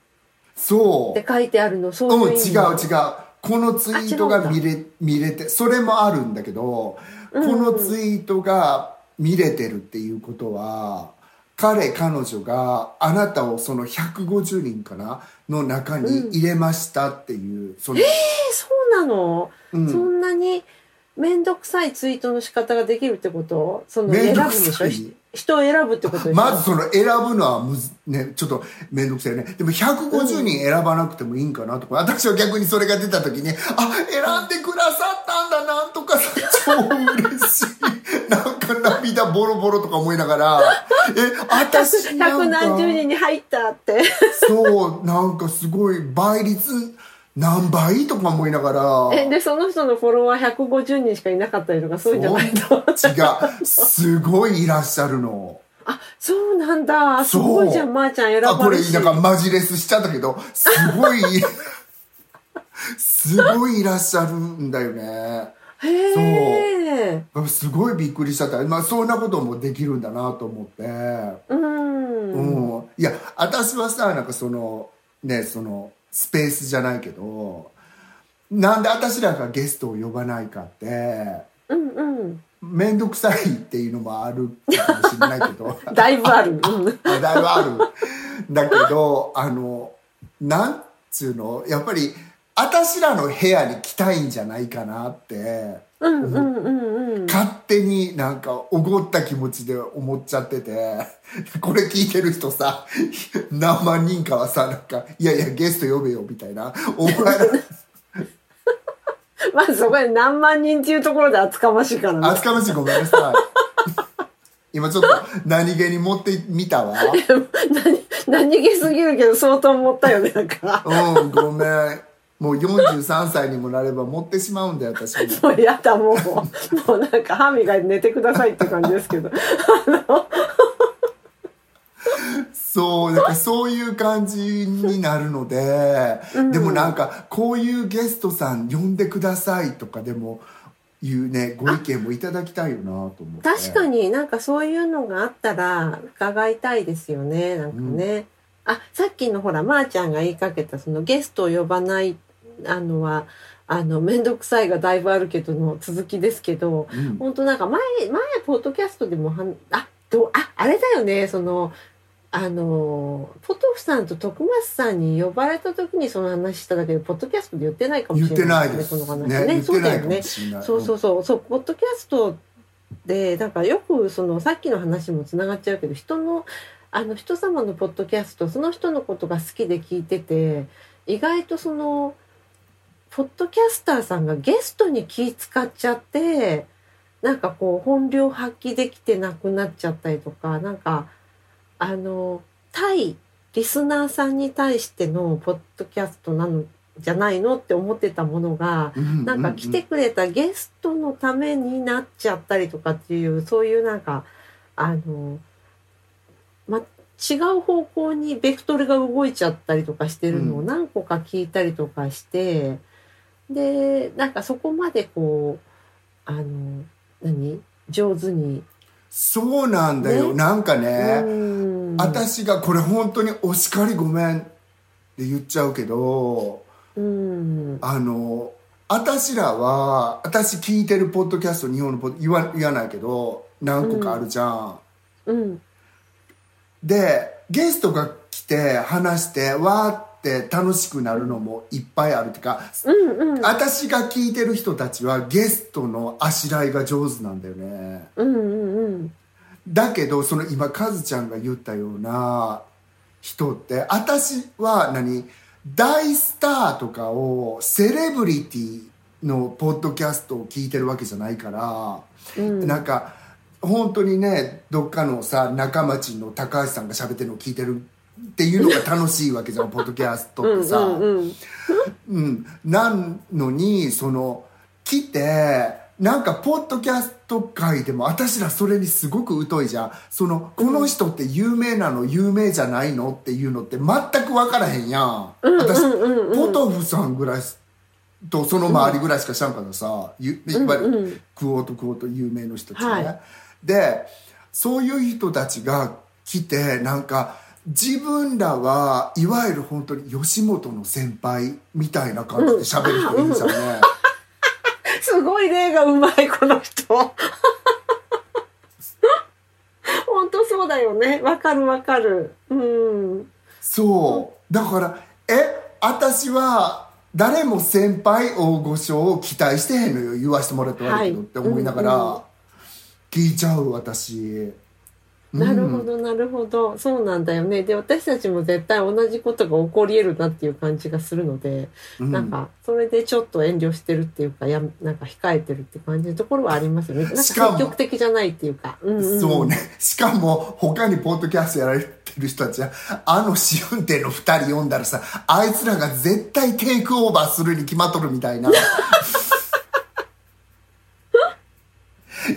そう。て書いてあるの？そううん、いう違う違う。このツイートが見れ見れてそれもあるんだけど、うん。このツイートが見れてるっていうことは彼彼女があなたをその150人かなの中に入れましたっていう、その、えそうなの、うん。そんなに面倒くさいツイートの仕方ができるってこと？その選ぶんでしょ？人を選ぶってことでしょ？まずその選ぶのはむず、ね、ちょっと面倒くさいよね。でも150人選ばなくてもいいんかなとか、私は逆にそれが出た時に、あ、選んでくださったんだ、なんとか。さ、超嬉しい。なんか涙ボロボロとか思いながら、え、私な百んか、何十人に入ったって。そう、なんかすごい倍率何倍とか思いながら、えでその人のフォロワー150人しかいなかったりとかそういうんじゃないの？違う。すごいいらっしゃるの。あそうなんだすそうごいじゃんまー、ちゃん選あ、こればれしなんかマジレスしちゃったけど、すごい、すごいいらっしゃるんだよね。へえすごいびっくりしちゃった。まあそんなこともできるんだなと思って。うん、うん。いや、私はさ、なんかその、ね、その、スペースじゃないけど、なんで私らがゲストを呼ばないかって、うんうん。めんどくさいっていうのもあるかもしれないけど。だいぶある、だいぶある。だけど、あの、なんつうの、やっぱり、私らの部屋に来たいんじゃないかなって、うんうんうんうん勝手になんかおごった気持ちで思っちゃってて、これ聞いてる人さ、何万人かはさ、なんか、いやいや、ゲスト呼べよ、みたいな。お前ら、まずそこで何万人っていうところで厚かましいからね厚かましいごめんなさい。今ちょっと何気に持ってみたわ。何何気すぎるけど相当思ったよねなんかうんごめんもう43歳にもなれば持ってしまうんだよ私も。もうやだもう。もうなんか歯磨いて寝てくださいって感じですけど。そうだからそういう感じになるので、でもなんかこういうゲストさん呼んでくださいとかでもいうねご意見もいただきたいよなと思って。確かになんかそういうのがあったら伺いたいですよねなんかね、あさっきのほらまー、ちゃんが言いかけたそのゲストを呼ばないあのはあの面倒くさいがだいぶあるけどの続きですけど、うん。本当なんか前前ポッドキャストでもはんあどうああれだよねそのあのポトフさんと徳松さんに呼ばれた時にその話しただけでポッドキャストで言ってないかもしれないです。この話ね。ねそうだよね。そうそうそう。そうポッドキャストでなんかよくそのさっきの話もつながっちゃうけど人のあの人様のポッドキャストその人のことが好きで聞いてて意外とそのポッドキャスターさんがゲストに気使っちゃってなんかこう本領発揮できてなくなっちゃったりとかなんかあの対リスナーさんに対してのポッドキャストなのじゃないのって思ってたものがうんなんか来てくれたゲストのためになっちゃったりとかっていうそういうなんかあの、ま、違う方向にベクトルが動いちゃったりとかしてるのをうん。何個か聞いたりとかして、でなんかそこまでこうあの何？上手に、そうなんだよ、ね？なんかね、うん。私がこれ本当にお叱りごめんって言っちゃうけどうん。あの私らは私聞いてるポッドキャスト日本のポッ言わ言わないけど何個かあるじゃん、うん。でゲストが来て話してわーって楽しくなるのもいっぱいあるっていうか、うんうん。私が聞いてる人たちはゲストのあしらいが上手なんだよね。うんうんうん。だけどその今カズちゃんが言ったような人って私は何？大スターとかをセレブリティのポッドキャストを聞いてるわけじゃないから、うん。なんか本当にねどっかのさ中町の高橋さんが喋ってるのを聞いてるっていうのが楽しいわけじゃんポッドキャストってさ。うん。うん。うん、なん。のにその来てなん。かポッドキャスト界でも私らそれにすごく疎いじゃん。そのこの人って有名なの有名じゃないのっていうのって全く分からへん。やん、私、ポトフさん。ぐらいとその周りぐらいしか知らん。からさ、ゆいわゆるクオートクオート有名の人たちね、はいでそういう人たちが来てなん。か自分らはいわゆる本当に吉本の先輩みたいな感じで喋る人いるじゃんね、すごい例がうまいこの人。本当そうだよね。わかるわかる。うん。そう。だからえ私は誰も先輩大御所を期待してへんのよ。言わしてもらって悪いけどはいって思いながうんうん。ら聞いちゃう私なるほどなるほど。そうなんだよね。で私たちも絶対同じことが起こり得るなっていう感じがするので、うん。なんかそれでちょっと遠慮してるっていうかやなんか控えてるって感じのところはありますよね。なんか積極的じゃないっていうか、うんうん、そうね。しかも他にポッドキャストやられてる人たちはあの試運転の2人読んだらさあいつらが絶対テイクオーバーするに決まっとるみたいな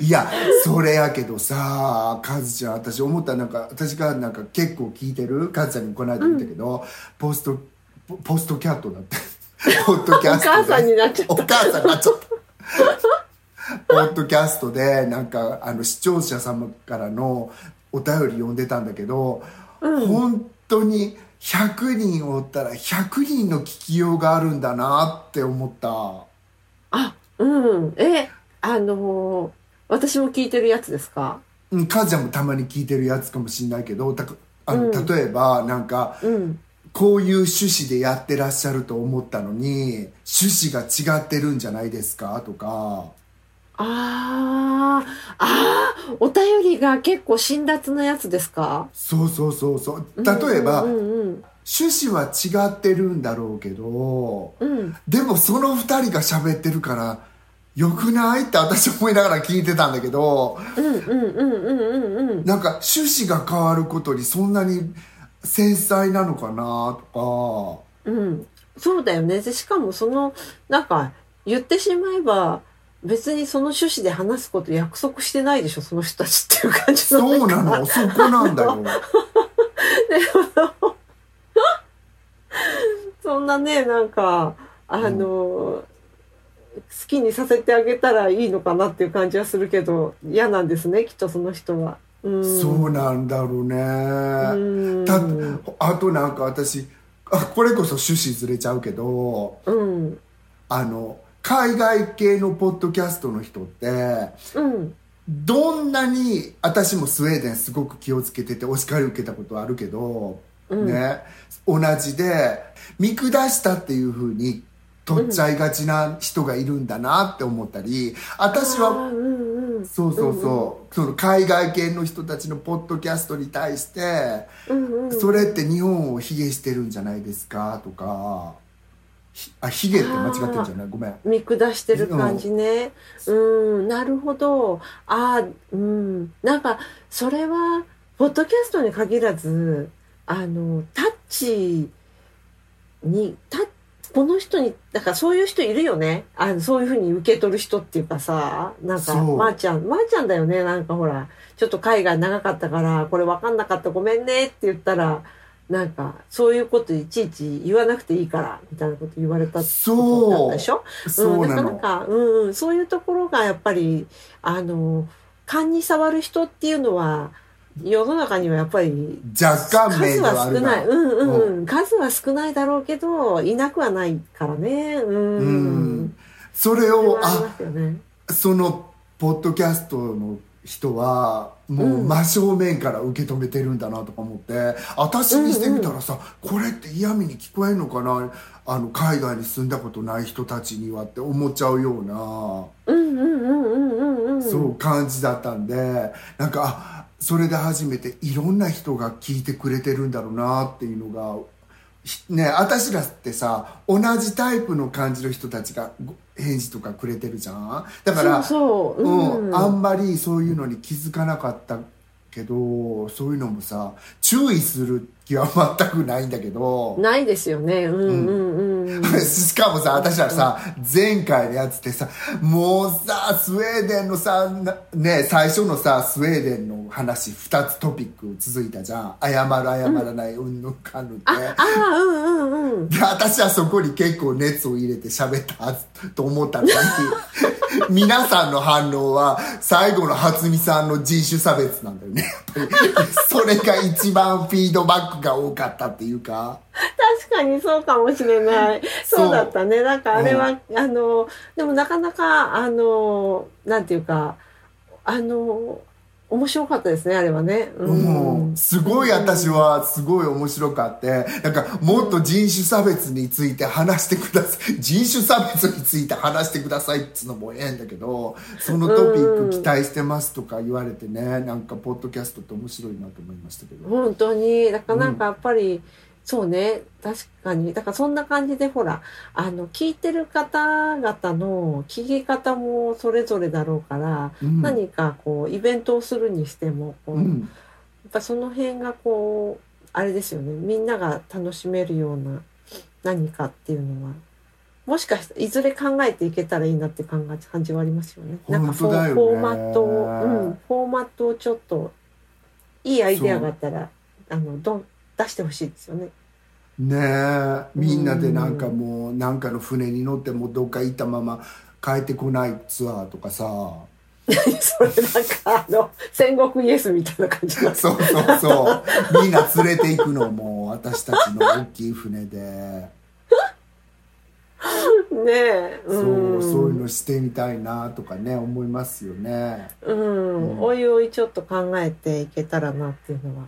いやそれやけどさカズちゃん私思ったなんか私がなんか結構聞いてる？カズちゃんにこの間見たけど、ポストポポストキャットだって。ポッドキャストで。お母さんになっちゃった。お母さんになっちゃったポッドキャストでなんかあの視聴者様からのお便り読んでたんだけど、本当に100人おったら100人の聞きようがあるんだなって思った。あうん。えあのー私も聞いてるやつですか？うん母ちゃんもたまに聞いてるやつかもしんないけどたあの、うん。例えばなんかうん。こういう趣旨でやってらっしゃると思ったのに趣旨が違ってるんじゃないですか？とか。あー。あー。お便りが結構辛辣なやつですか？そうそうそうそう。例えば、うんうん。趣旨は違ってるんだろうけどうん。うんでもその2人が喋ってるからよくない？って私思いながら聞いてたんだけどうんうんうんうんうんうん。なんか趣旨が変わることにそんなに繊細なのかなとうん。そうだよね。で、しかもその、なんか、言ってしまえば、別にその趣旨で話すこと約束してないでしょ、その人たちっていう感じかそうなの。そこなんだよ。そんなね、なんか、あの、好きにさせてあげたらいいのかなっていう感じはするけど、嫌なんですね、きっとその人は。うん。そうなんだろうねうんたあとなんか私あこれこそ趣旨ずれちゃうけどうん。あの海外系のポッドキャストの人ってうん。どんなに私もスウェーデンすごく気をつけててお叱り受けたことあるけど、うんね同じで見下したっていうふうに取っちゃいがちな人がいるんだなって思ったり私はうんうん。そうそうそう、その海外系の人たちのポッドキャストに対して、うんうん。それって日本を卑下してるんじゃないですかとかひあ卑下って間違ってるんじゃない？ごめん見下してる感じね。うん、なるほど。ああ、うん。なんか、それは、ポッドキャストに限らず、あの、タッチに、タこの人に、だからそういう人いるよね？あのそういうふうに受け取る人っていうかさ、なんか、そう。まー、ちゃん、まー、ちゃんだよね？なんかほら、ちょっと海外長かったから、これ分かんなかったごめんねって言ったら、なんか、そういうこといちいち言わなくていいから、みたいなこと言われたことだったでしょ？そう。なの、ん、なかなか、うんうん、そういうところがやっぱり、あの、勘に触る人っていうのは、世の中にはやっぱり、若干名数では少ない。うんうんうん。数は少ないだろうけど、いなくはないからね。うん。うんそれをあね。そのポッドキャストの人はもううん真正面から受け止めてるんだなとか思って私にしてみたらさ、これって嫌味に聞こえるのかな？あの海外に住んだことない人たちにはって思っちゃうような、うんうんうんうんうんうん。そう感じだったんでなんかあそれで初めていろんな人が聞いてくれてるんだろうなっていうのがひね私らってさ同じタイプの感じの人たちがご返事とかくれてるじゃん？だからそうそう。うん。うん、あんまりそういうのに気づかなかったけどそういうのもさ注意する気は全くないんだけどないですよね。うんうんうん。しかもさ私らさ前回のやつってさもうさスウェーデンのさなね最初のさスウェーデンの話2つトピック続いたじゃん謝る謝らないうんぬんかんぬんって、ああ、うんうんうん。で私はそこに結構熱を入れて喋ったと思ったのに 皆さんの反応は最後の初見さんの人種差別なんだよね それが一番フィードバックが多かったっていうか確かにそうかもしれない。そうそうだったね。なんかあれは、あの、でもなかなか、あの、なんていうか、あの、面白かったですね、あれはね。うもうすごい私はすごい面白かってなんかもっと人種差別について話してください。人種差別について話してくださいっつうのもええんだけどそのトピック期待してますとか言われてねなんかポッドキャストって面白いなと思いましたけど。本当に。だからなんかやっぱり、そうね。確かに。だからそんな感じでほら、あの、聞いてる方々の聞き方もそれぞれだろうから、うん何かこう、イベントをするにしても、こううんやっぱその辺がこうあれですよねみんなが楽しめるような何かっていうのはもしかしていずれ考えていけたらいいなって感じはありますよね。なんかフォーマットを、うん、フォーマットをちょっといいアイデアがあったらあのどん出してほしいですよね。ねえ。みんなでなんかもうなんかの船に乗ってもうどっか行ったまま帰ってこないツアーとかさ。それなんかあの戦国イエスみたいな感じそうそうそう。みんな連れて行くのも私たちの大きい船で。ねえ。そううんそういうのしてみたいなとかね思いますよね。うん、うん。おいおいちょっと考えていけたらなっていうのは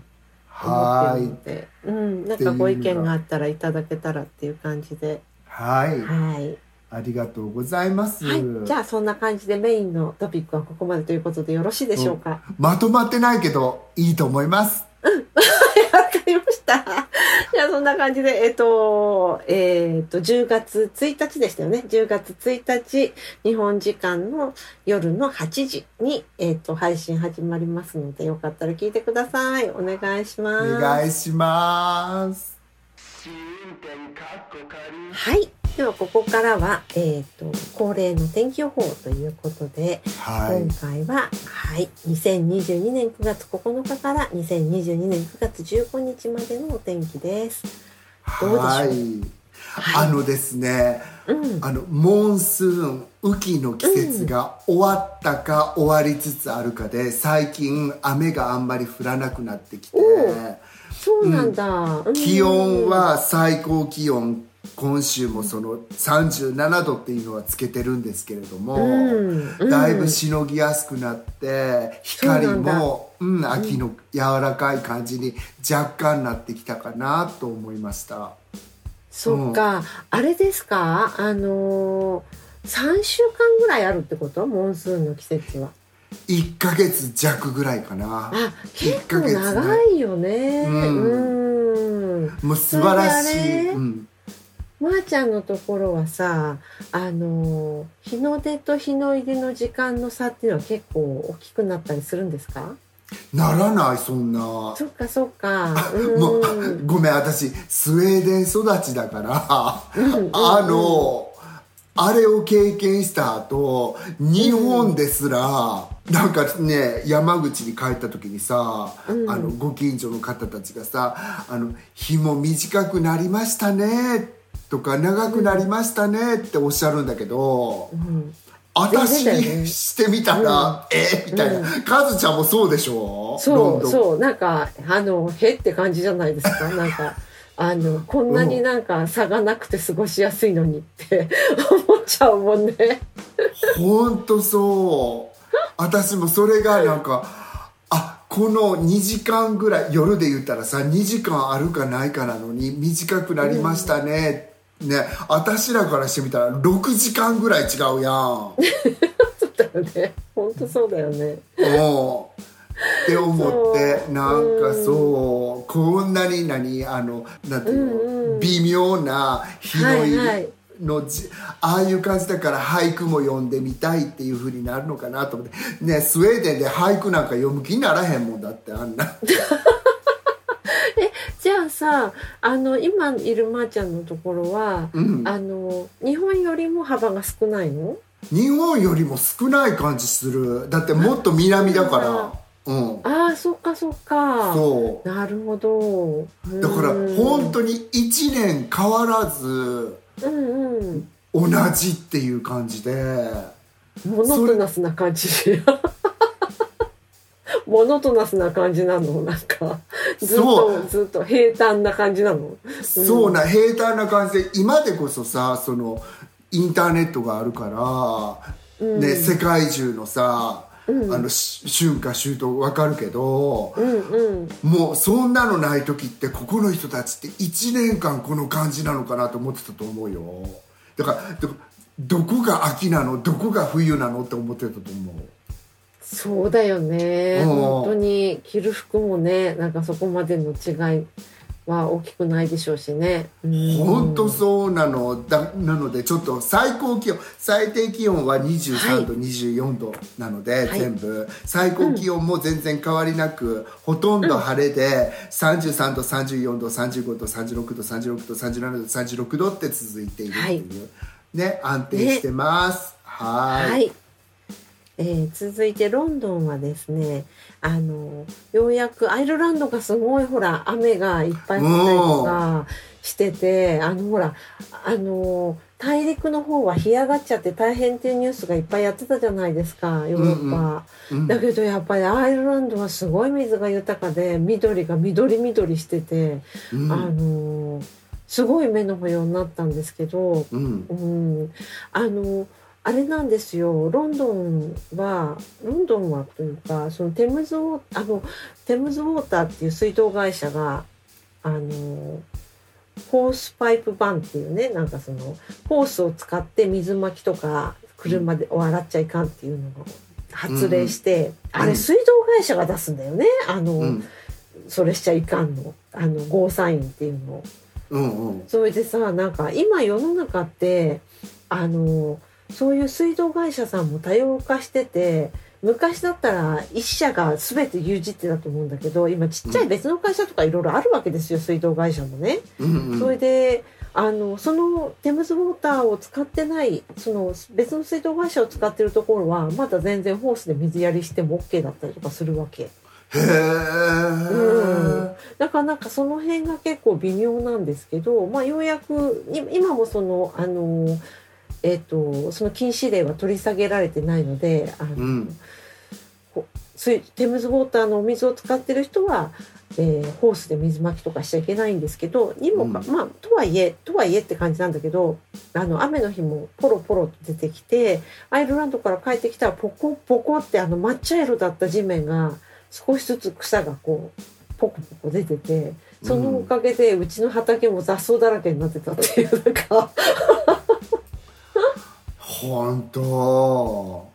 思ってるので、うん、なんかご意見があったらいただけたらっていう感じで、はい。はい、ありがとうございます、はい、じゃあそんな感じでメインのトピックはここまでということでよろしいでしょうか？まとまってないけどいいと思います。わかりました。じゃあそんな感じで、えっ、と、えっ、と、10月1日でしたよね。10月1日、日本時間の夜の8時に、えっ、と、配信始まりますので、よかったら聞いてください。お願いします。お願いしますはい。では、ここからは、えっ、と、恒例の天気予報ということで、はい今回は、はい、2022年9月9日から2022年9月15日までのお天気です。どうでしょう？はいはいあのですね、うん。あのモンスーン雨季の季節が終わったか終わりつつあるかで最近雨があんまり降らなくなってきておそうなんだ。うん気温、は最高気温今週もその37度っていうのはつけてるんですけれども、うん。うんだいぶしのぎやすくなって光もうん、秋の柔らかい感じに若干なってきたかなと思いました。そっか、あれですか？あのー、3週間ぐらいあるってこと？モンスーンの季節は。1ヶ月弱ぐらいかな。あ、結構長いよね。ううん。ん。もう素晴らしい、うん、まー、ちゃんのところはさ、あのー、日の出と日の入りの時間の差っていうのは結構大きくなったりするんですか？ならないそんな。そっかそっか。もう。うん。ごめん私スウェーデン育ちだから、うんうんあのあれを経験した後日本ですら、なんかね山口に帰った時にさ、うん。あのご近所の方たちがさ「あの日も短くなりましたね」とか「長くなりましたね」っておっしゃるんだけど、うん。私にしてみたら「えみたいな、カズちゃんもそうでしょ？ロそうそう。なんかあのへって感じじゃないですか？なんかあのこんなになんか差がなくて過ごしやすいのにって 思っちゃうもんね。ほんとそう。私もそれがなんかあこの2時間ぐらい夜で言ったらさ2時間あるかないかなのに短くなりましたね、ね私らからしてみたら6時間ぐらい違うやん。そうだよね。本当そう。だよね。もうって思ってなんかそう。こんなに何あのなんていうの、うんうん微妙な日の入り、はいはい。のじああいう感じだから俳句も読んでみたいっていうふうになるのかなと思って。ねスウェーデンで俳句なんか読む気にならへんもんだってあんな じゃあさあの今いるまーちゃんのところは、うん。あの日本よりも幅が少ないの？日本よりも少ない感じする。だってもっと南だから。うん。ああそっかそっか。そう。なるほど。だからうん。本当に1年変わらずうんうん。同じっていう感じで。モノトナスな感じ モノトナスな感じなの？なんかずっとずっと平坦な感じなの？そうな平坦な感じで今でこそさそのインターネットがあるから、ね、世界中のさ、あのし春夏秋冬分かるけど、うんうん。もうそんなのない時ってここの人たちって1年間この感じなのかなと思ってたと思うよ。だからどどこが秋なの？どこが冬なの？って思ってたと思うそうだよね。うん。本当に着る服もねなんかそこまでの違いは大きくないでしょうしね。うん。本当そうなの。だなのでちょっと最高気温最低気温は23度、24度なので、はい。全部。最高気温も全然変わりなく、ほとんど晴れで33度34度35度36度36度37度36度って続いているっていう、ね安定してます。はい。はい、えー続いてロンドンはですねあのようやくアイルランドがすごいほら雨がいっぱい降ったりとかしててあのほらあの大陸の方は干上がっちゃって大変っていうニュースがいっぱいやってたじゃないですかヨーロッパ、うんだけどやっぱりアイルランドはすごい水が豊かで緑が緑緑してて、うん。あのすごい目の保養になったんですけど、うん。うん、あのあれなんですよ。ロンドンはロンドンはというかそのテムズウォあのテムズウォーターっていう水道会社があのホースパイプバンっていうねなんかそのホースを使って水まきとか車でを洗っちゃいかんっていうのを発令して、あれ水道会社が出すんだよね。あの、うん。それしちゃいかんの。あのゴーサインっていうのを。うんうん。それでさなんか今世の中ってあのそういう水道会社さんも多様化してて昔だったら一社が全て牛耳ってたと思うんだけど今ちっちゃい別の会社とかいろいろあるわけですよ水道会社もね。うんうんそれであのそのテムズウォーターを使ってないその別の水道会社を使ってるところはまだ全然ホースで水やりしても OK だったりとかするわけ。へえ、だからなんかその辺が結構微妙なんですけど、まあ、ようやくい今もそのあの、えっとその禁止令は取り下げられてないのであの、うん。テムズウォーターのお水を使ってる人は、えーホースで水まきとかしちゃいけないんですけどにもか、うん。まあとはいえとはいえって感じなんだけどあの雨の日もポロポロと出てきてアイルランドから帰ってきたらポコポコってあの抹茶色だった地面が少しずつ草がこうポコポコ出ててそのおかげでうちの畑も雑草だらけになってたっていうなんか本当。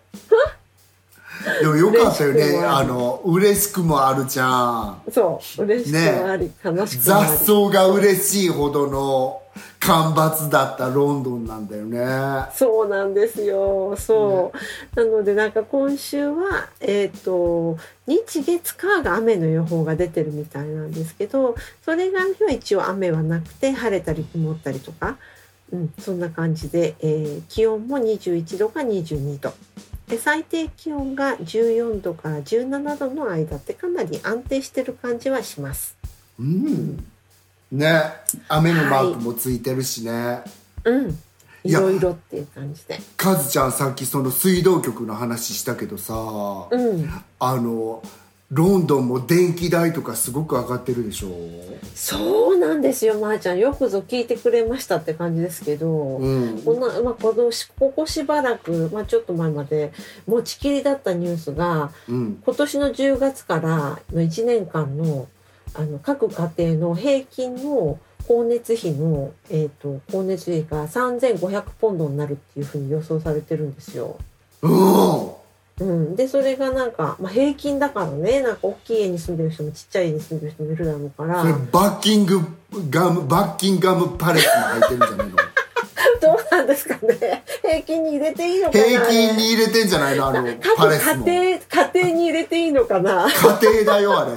でもよかったよね。あの嬉しくもあるじゃん。そう。嬉しくもあり、悲しくもあり。雑草が嬉しいほどの干ばつだったロンドンなんだよね。そうなんですよ。そう。なのでなんか今週は、えっ、と、日月火が雨の予報が出てるみたいなんですけど、それがの日は一応雨はなくて、晴れたり曇ったりとか、うん、そんな感じで、えー気温も21度か22度。で最低気温が14度から17度の間ってかなり安定してる感じはします。うんね雨のマークもついてるしね、うん。いやいろいろっていう感じで。カズちゃんさっきその水道局の話したけどさ、うん。あのロンドンも電気代とかすごく上がってるでしょ？そうなんですよ、まー、ちゃん。よくぞ聞いてくれましたって感じですけど、うんこんな、まあ、このしここしばらく、まあ、ちょっと前まで持ちきりだったニュースが、うん今年の10月からの1年間の、あの、各家庭の平均の光熱費の、えっ、と、光熱費が3500ポンドになるっていうふうに予想されてるんですよ。うんうん、でそれがなんか、まあ、平均だからね。なんか大きい家に住んでる人もちっちゃい家に住んでる人もいるだろうから。それバッキングガムバッキンガムパレスも入ってるんじゃないの？どうなんですかね。平均に入れていいのかな。平均に入れてんじゃないの？あのパレスも各家庭家庭に入れていいのかな。家庭だよあれ。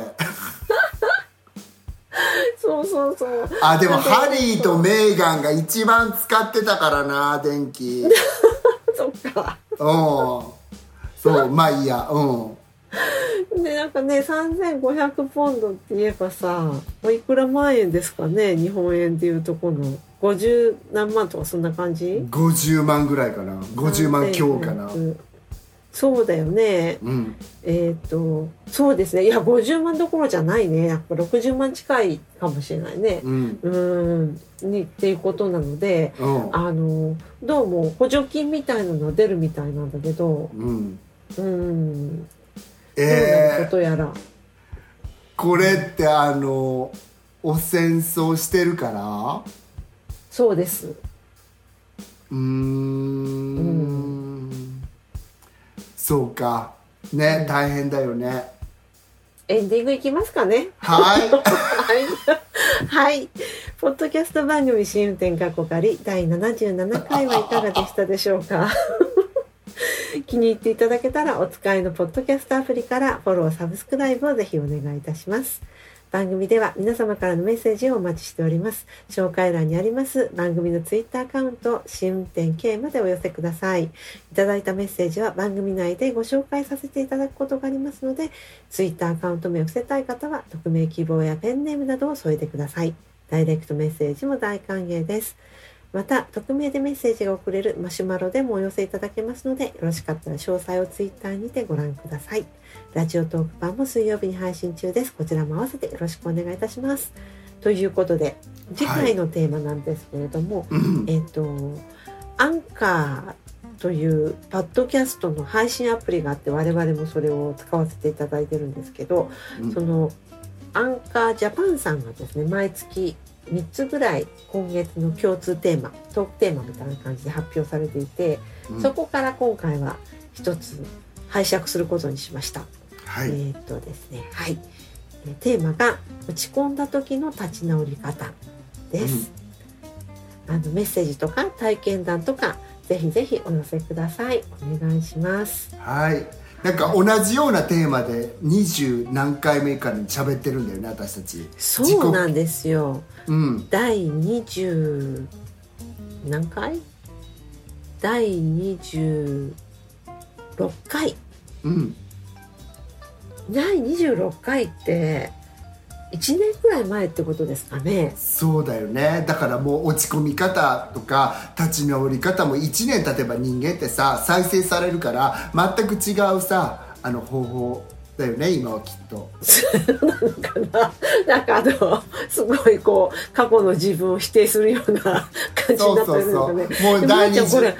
そうそうそう。あでもハリーとメーガンが一番使ってたからな電気。そっか。うんそうまあいいやうん。でなんかね3500ポンドって言えばさおいくら万円ですかね日本円でいうとこの。50何万とかそんな感じ？50万ぐらいかな。50万強かな。3500そうだよね。うん。えっ、とそうですね。いや50万どころじゃないね。やっぱ60万近いかもしれないね。うん。うーん。にっていうことなのでうん。あのどうも補助金みたいなのは出るみたいなんだけどうんうーん。どうなるえー、ことやら、これってあのお戦争してるから？そうです。うーん。そうか。ね大変だよね。エンディングいきますかね？はい。はい。はい。ポッドキャスト番組試運転過去仮第77回はいかがでしたでしょうか？気に入っていただけたらお使いのポッドキャストアプリからフォロー、サブスクライブをぜひお願いいたします。番組では皆様からのメッセージをお待ちしております。紹介欄にあります番組のツイッターアカウント、試運転 K までお寄せください。いただいたメッセージは番組内でご紹介させていただくことがありますので、ツイッターアカウント名を伏せたい方は、匿名希望やペンネームなどを添えてください。ダイレクトメッセージも大歓迎です。また、匿名でメッセージが送れるマシュマロでもお寄せいただけますので、よろしかったら詳細をツイッターにてご覧ください。ラジオトーク版も水曜日に配信中です。こちらも合わせてよろしくお願いいたします。ということで、次回のテーマなんですけれども、うんえっ、と、アンカーというパッドキャストの配信アプリがあって我々もそれを使わせていただいてるんですけど、うんそのアンカージャパンさんがですね毎月3つぐらい今月の共通テーマトークテーマみたいな感じで発表されていて、うん。そこから今回は一つ拝借することにしました。はい。えーっとですね。はい、えーテーマが落ち込んだ時の立ち直り方です、あのメッセージとか体験談とかぜひぜひお寄せください。お願いします。はいなんか同じようなテーマで20何回目かに喋ってるんだよね私たち。そうなんですよ。うん。第20何回？第26回。うん。第26回って1年くらい前ってことですかね。そうだよね。だからもう落ち込み方とか立ち直り方も1年経てば人間ってさ再生されるから全く違うさあの方法だよね今はきっと。かななんかあのすごいこう過去の自分を否定するような感じになってそうそうそるんですかねう。もう第でもちゃんこれ20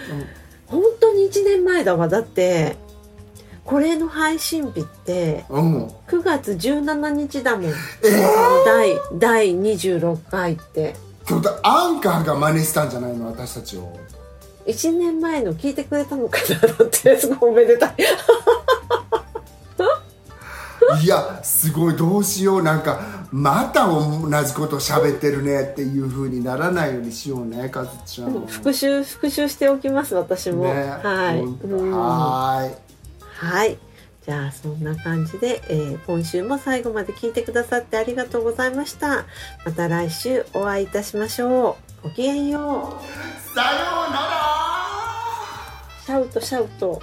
本当に1年前だわ。だってこれの配信日ってうん、うん9月17日だもん、えー？第第26回って。アンカーが真似したんじゃないの私たちを。1年前の聞いてくれたのかなだってすごいおめでたい。いやすごいどうしよう。なんかまた同じこと喋ってるねっていう風にならないようにしようねカズちゃん。復習復習しておきます私も、ね。はい、はーいはい。じゃあそんな感じで、えー今週も最後まで聞いてくださってありがとうございました。また来週お会いいたしましょう。ごきげんよう。さようならシャウトシャウト。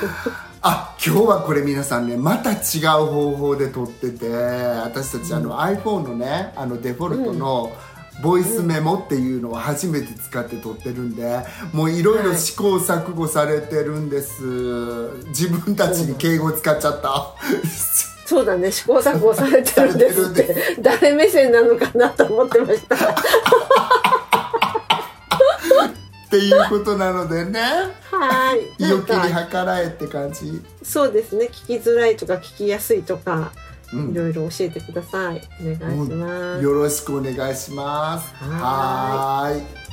あ今日はこれ皆さんねまた違う方法で撮ってて私たちあの iPhone のねあのデフォルトのボイスメモっていうのを初めて使って撮ってるんでもういろいろ試行錯誤されてるんです。自分たちに敬語使っちゃった。そうだね、試行錯誤されてるんですって。て、誰目線なのかなと思ってました。っていうことなのでね。はい。な良きに計らえって感じ。そうですね、聞きづらいとか聞きやすいとか、うんいろいろ教えてください。お願いします。よろしくお願いしますはい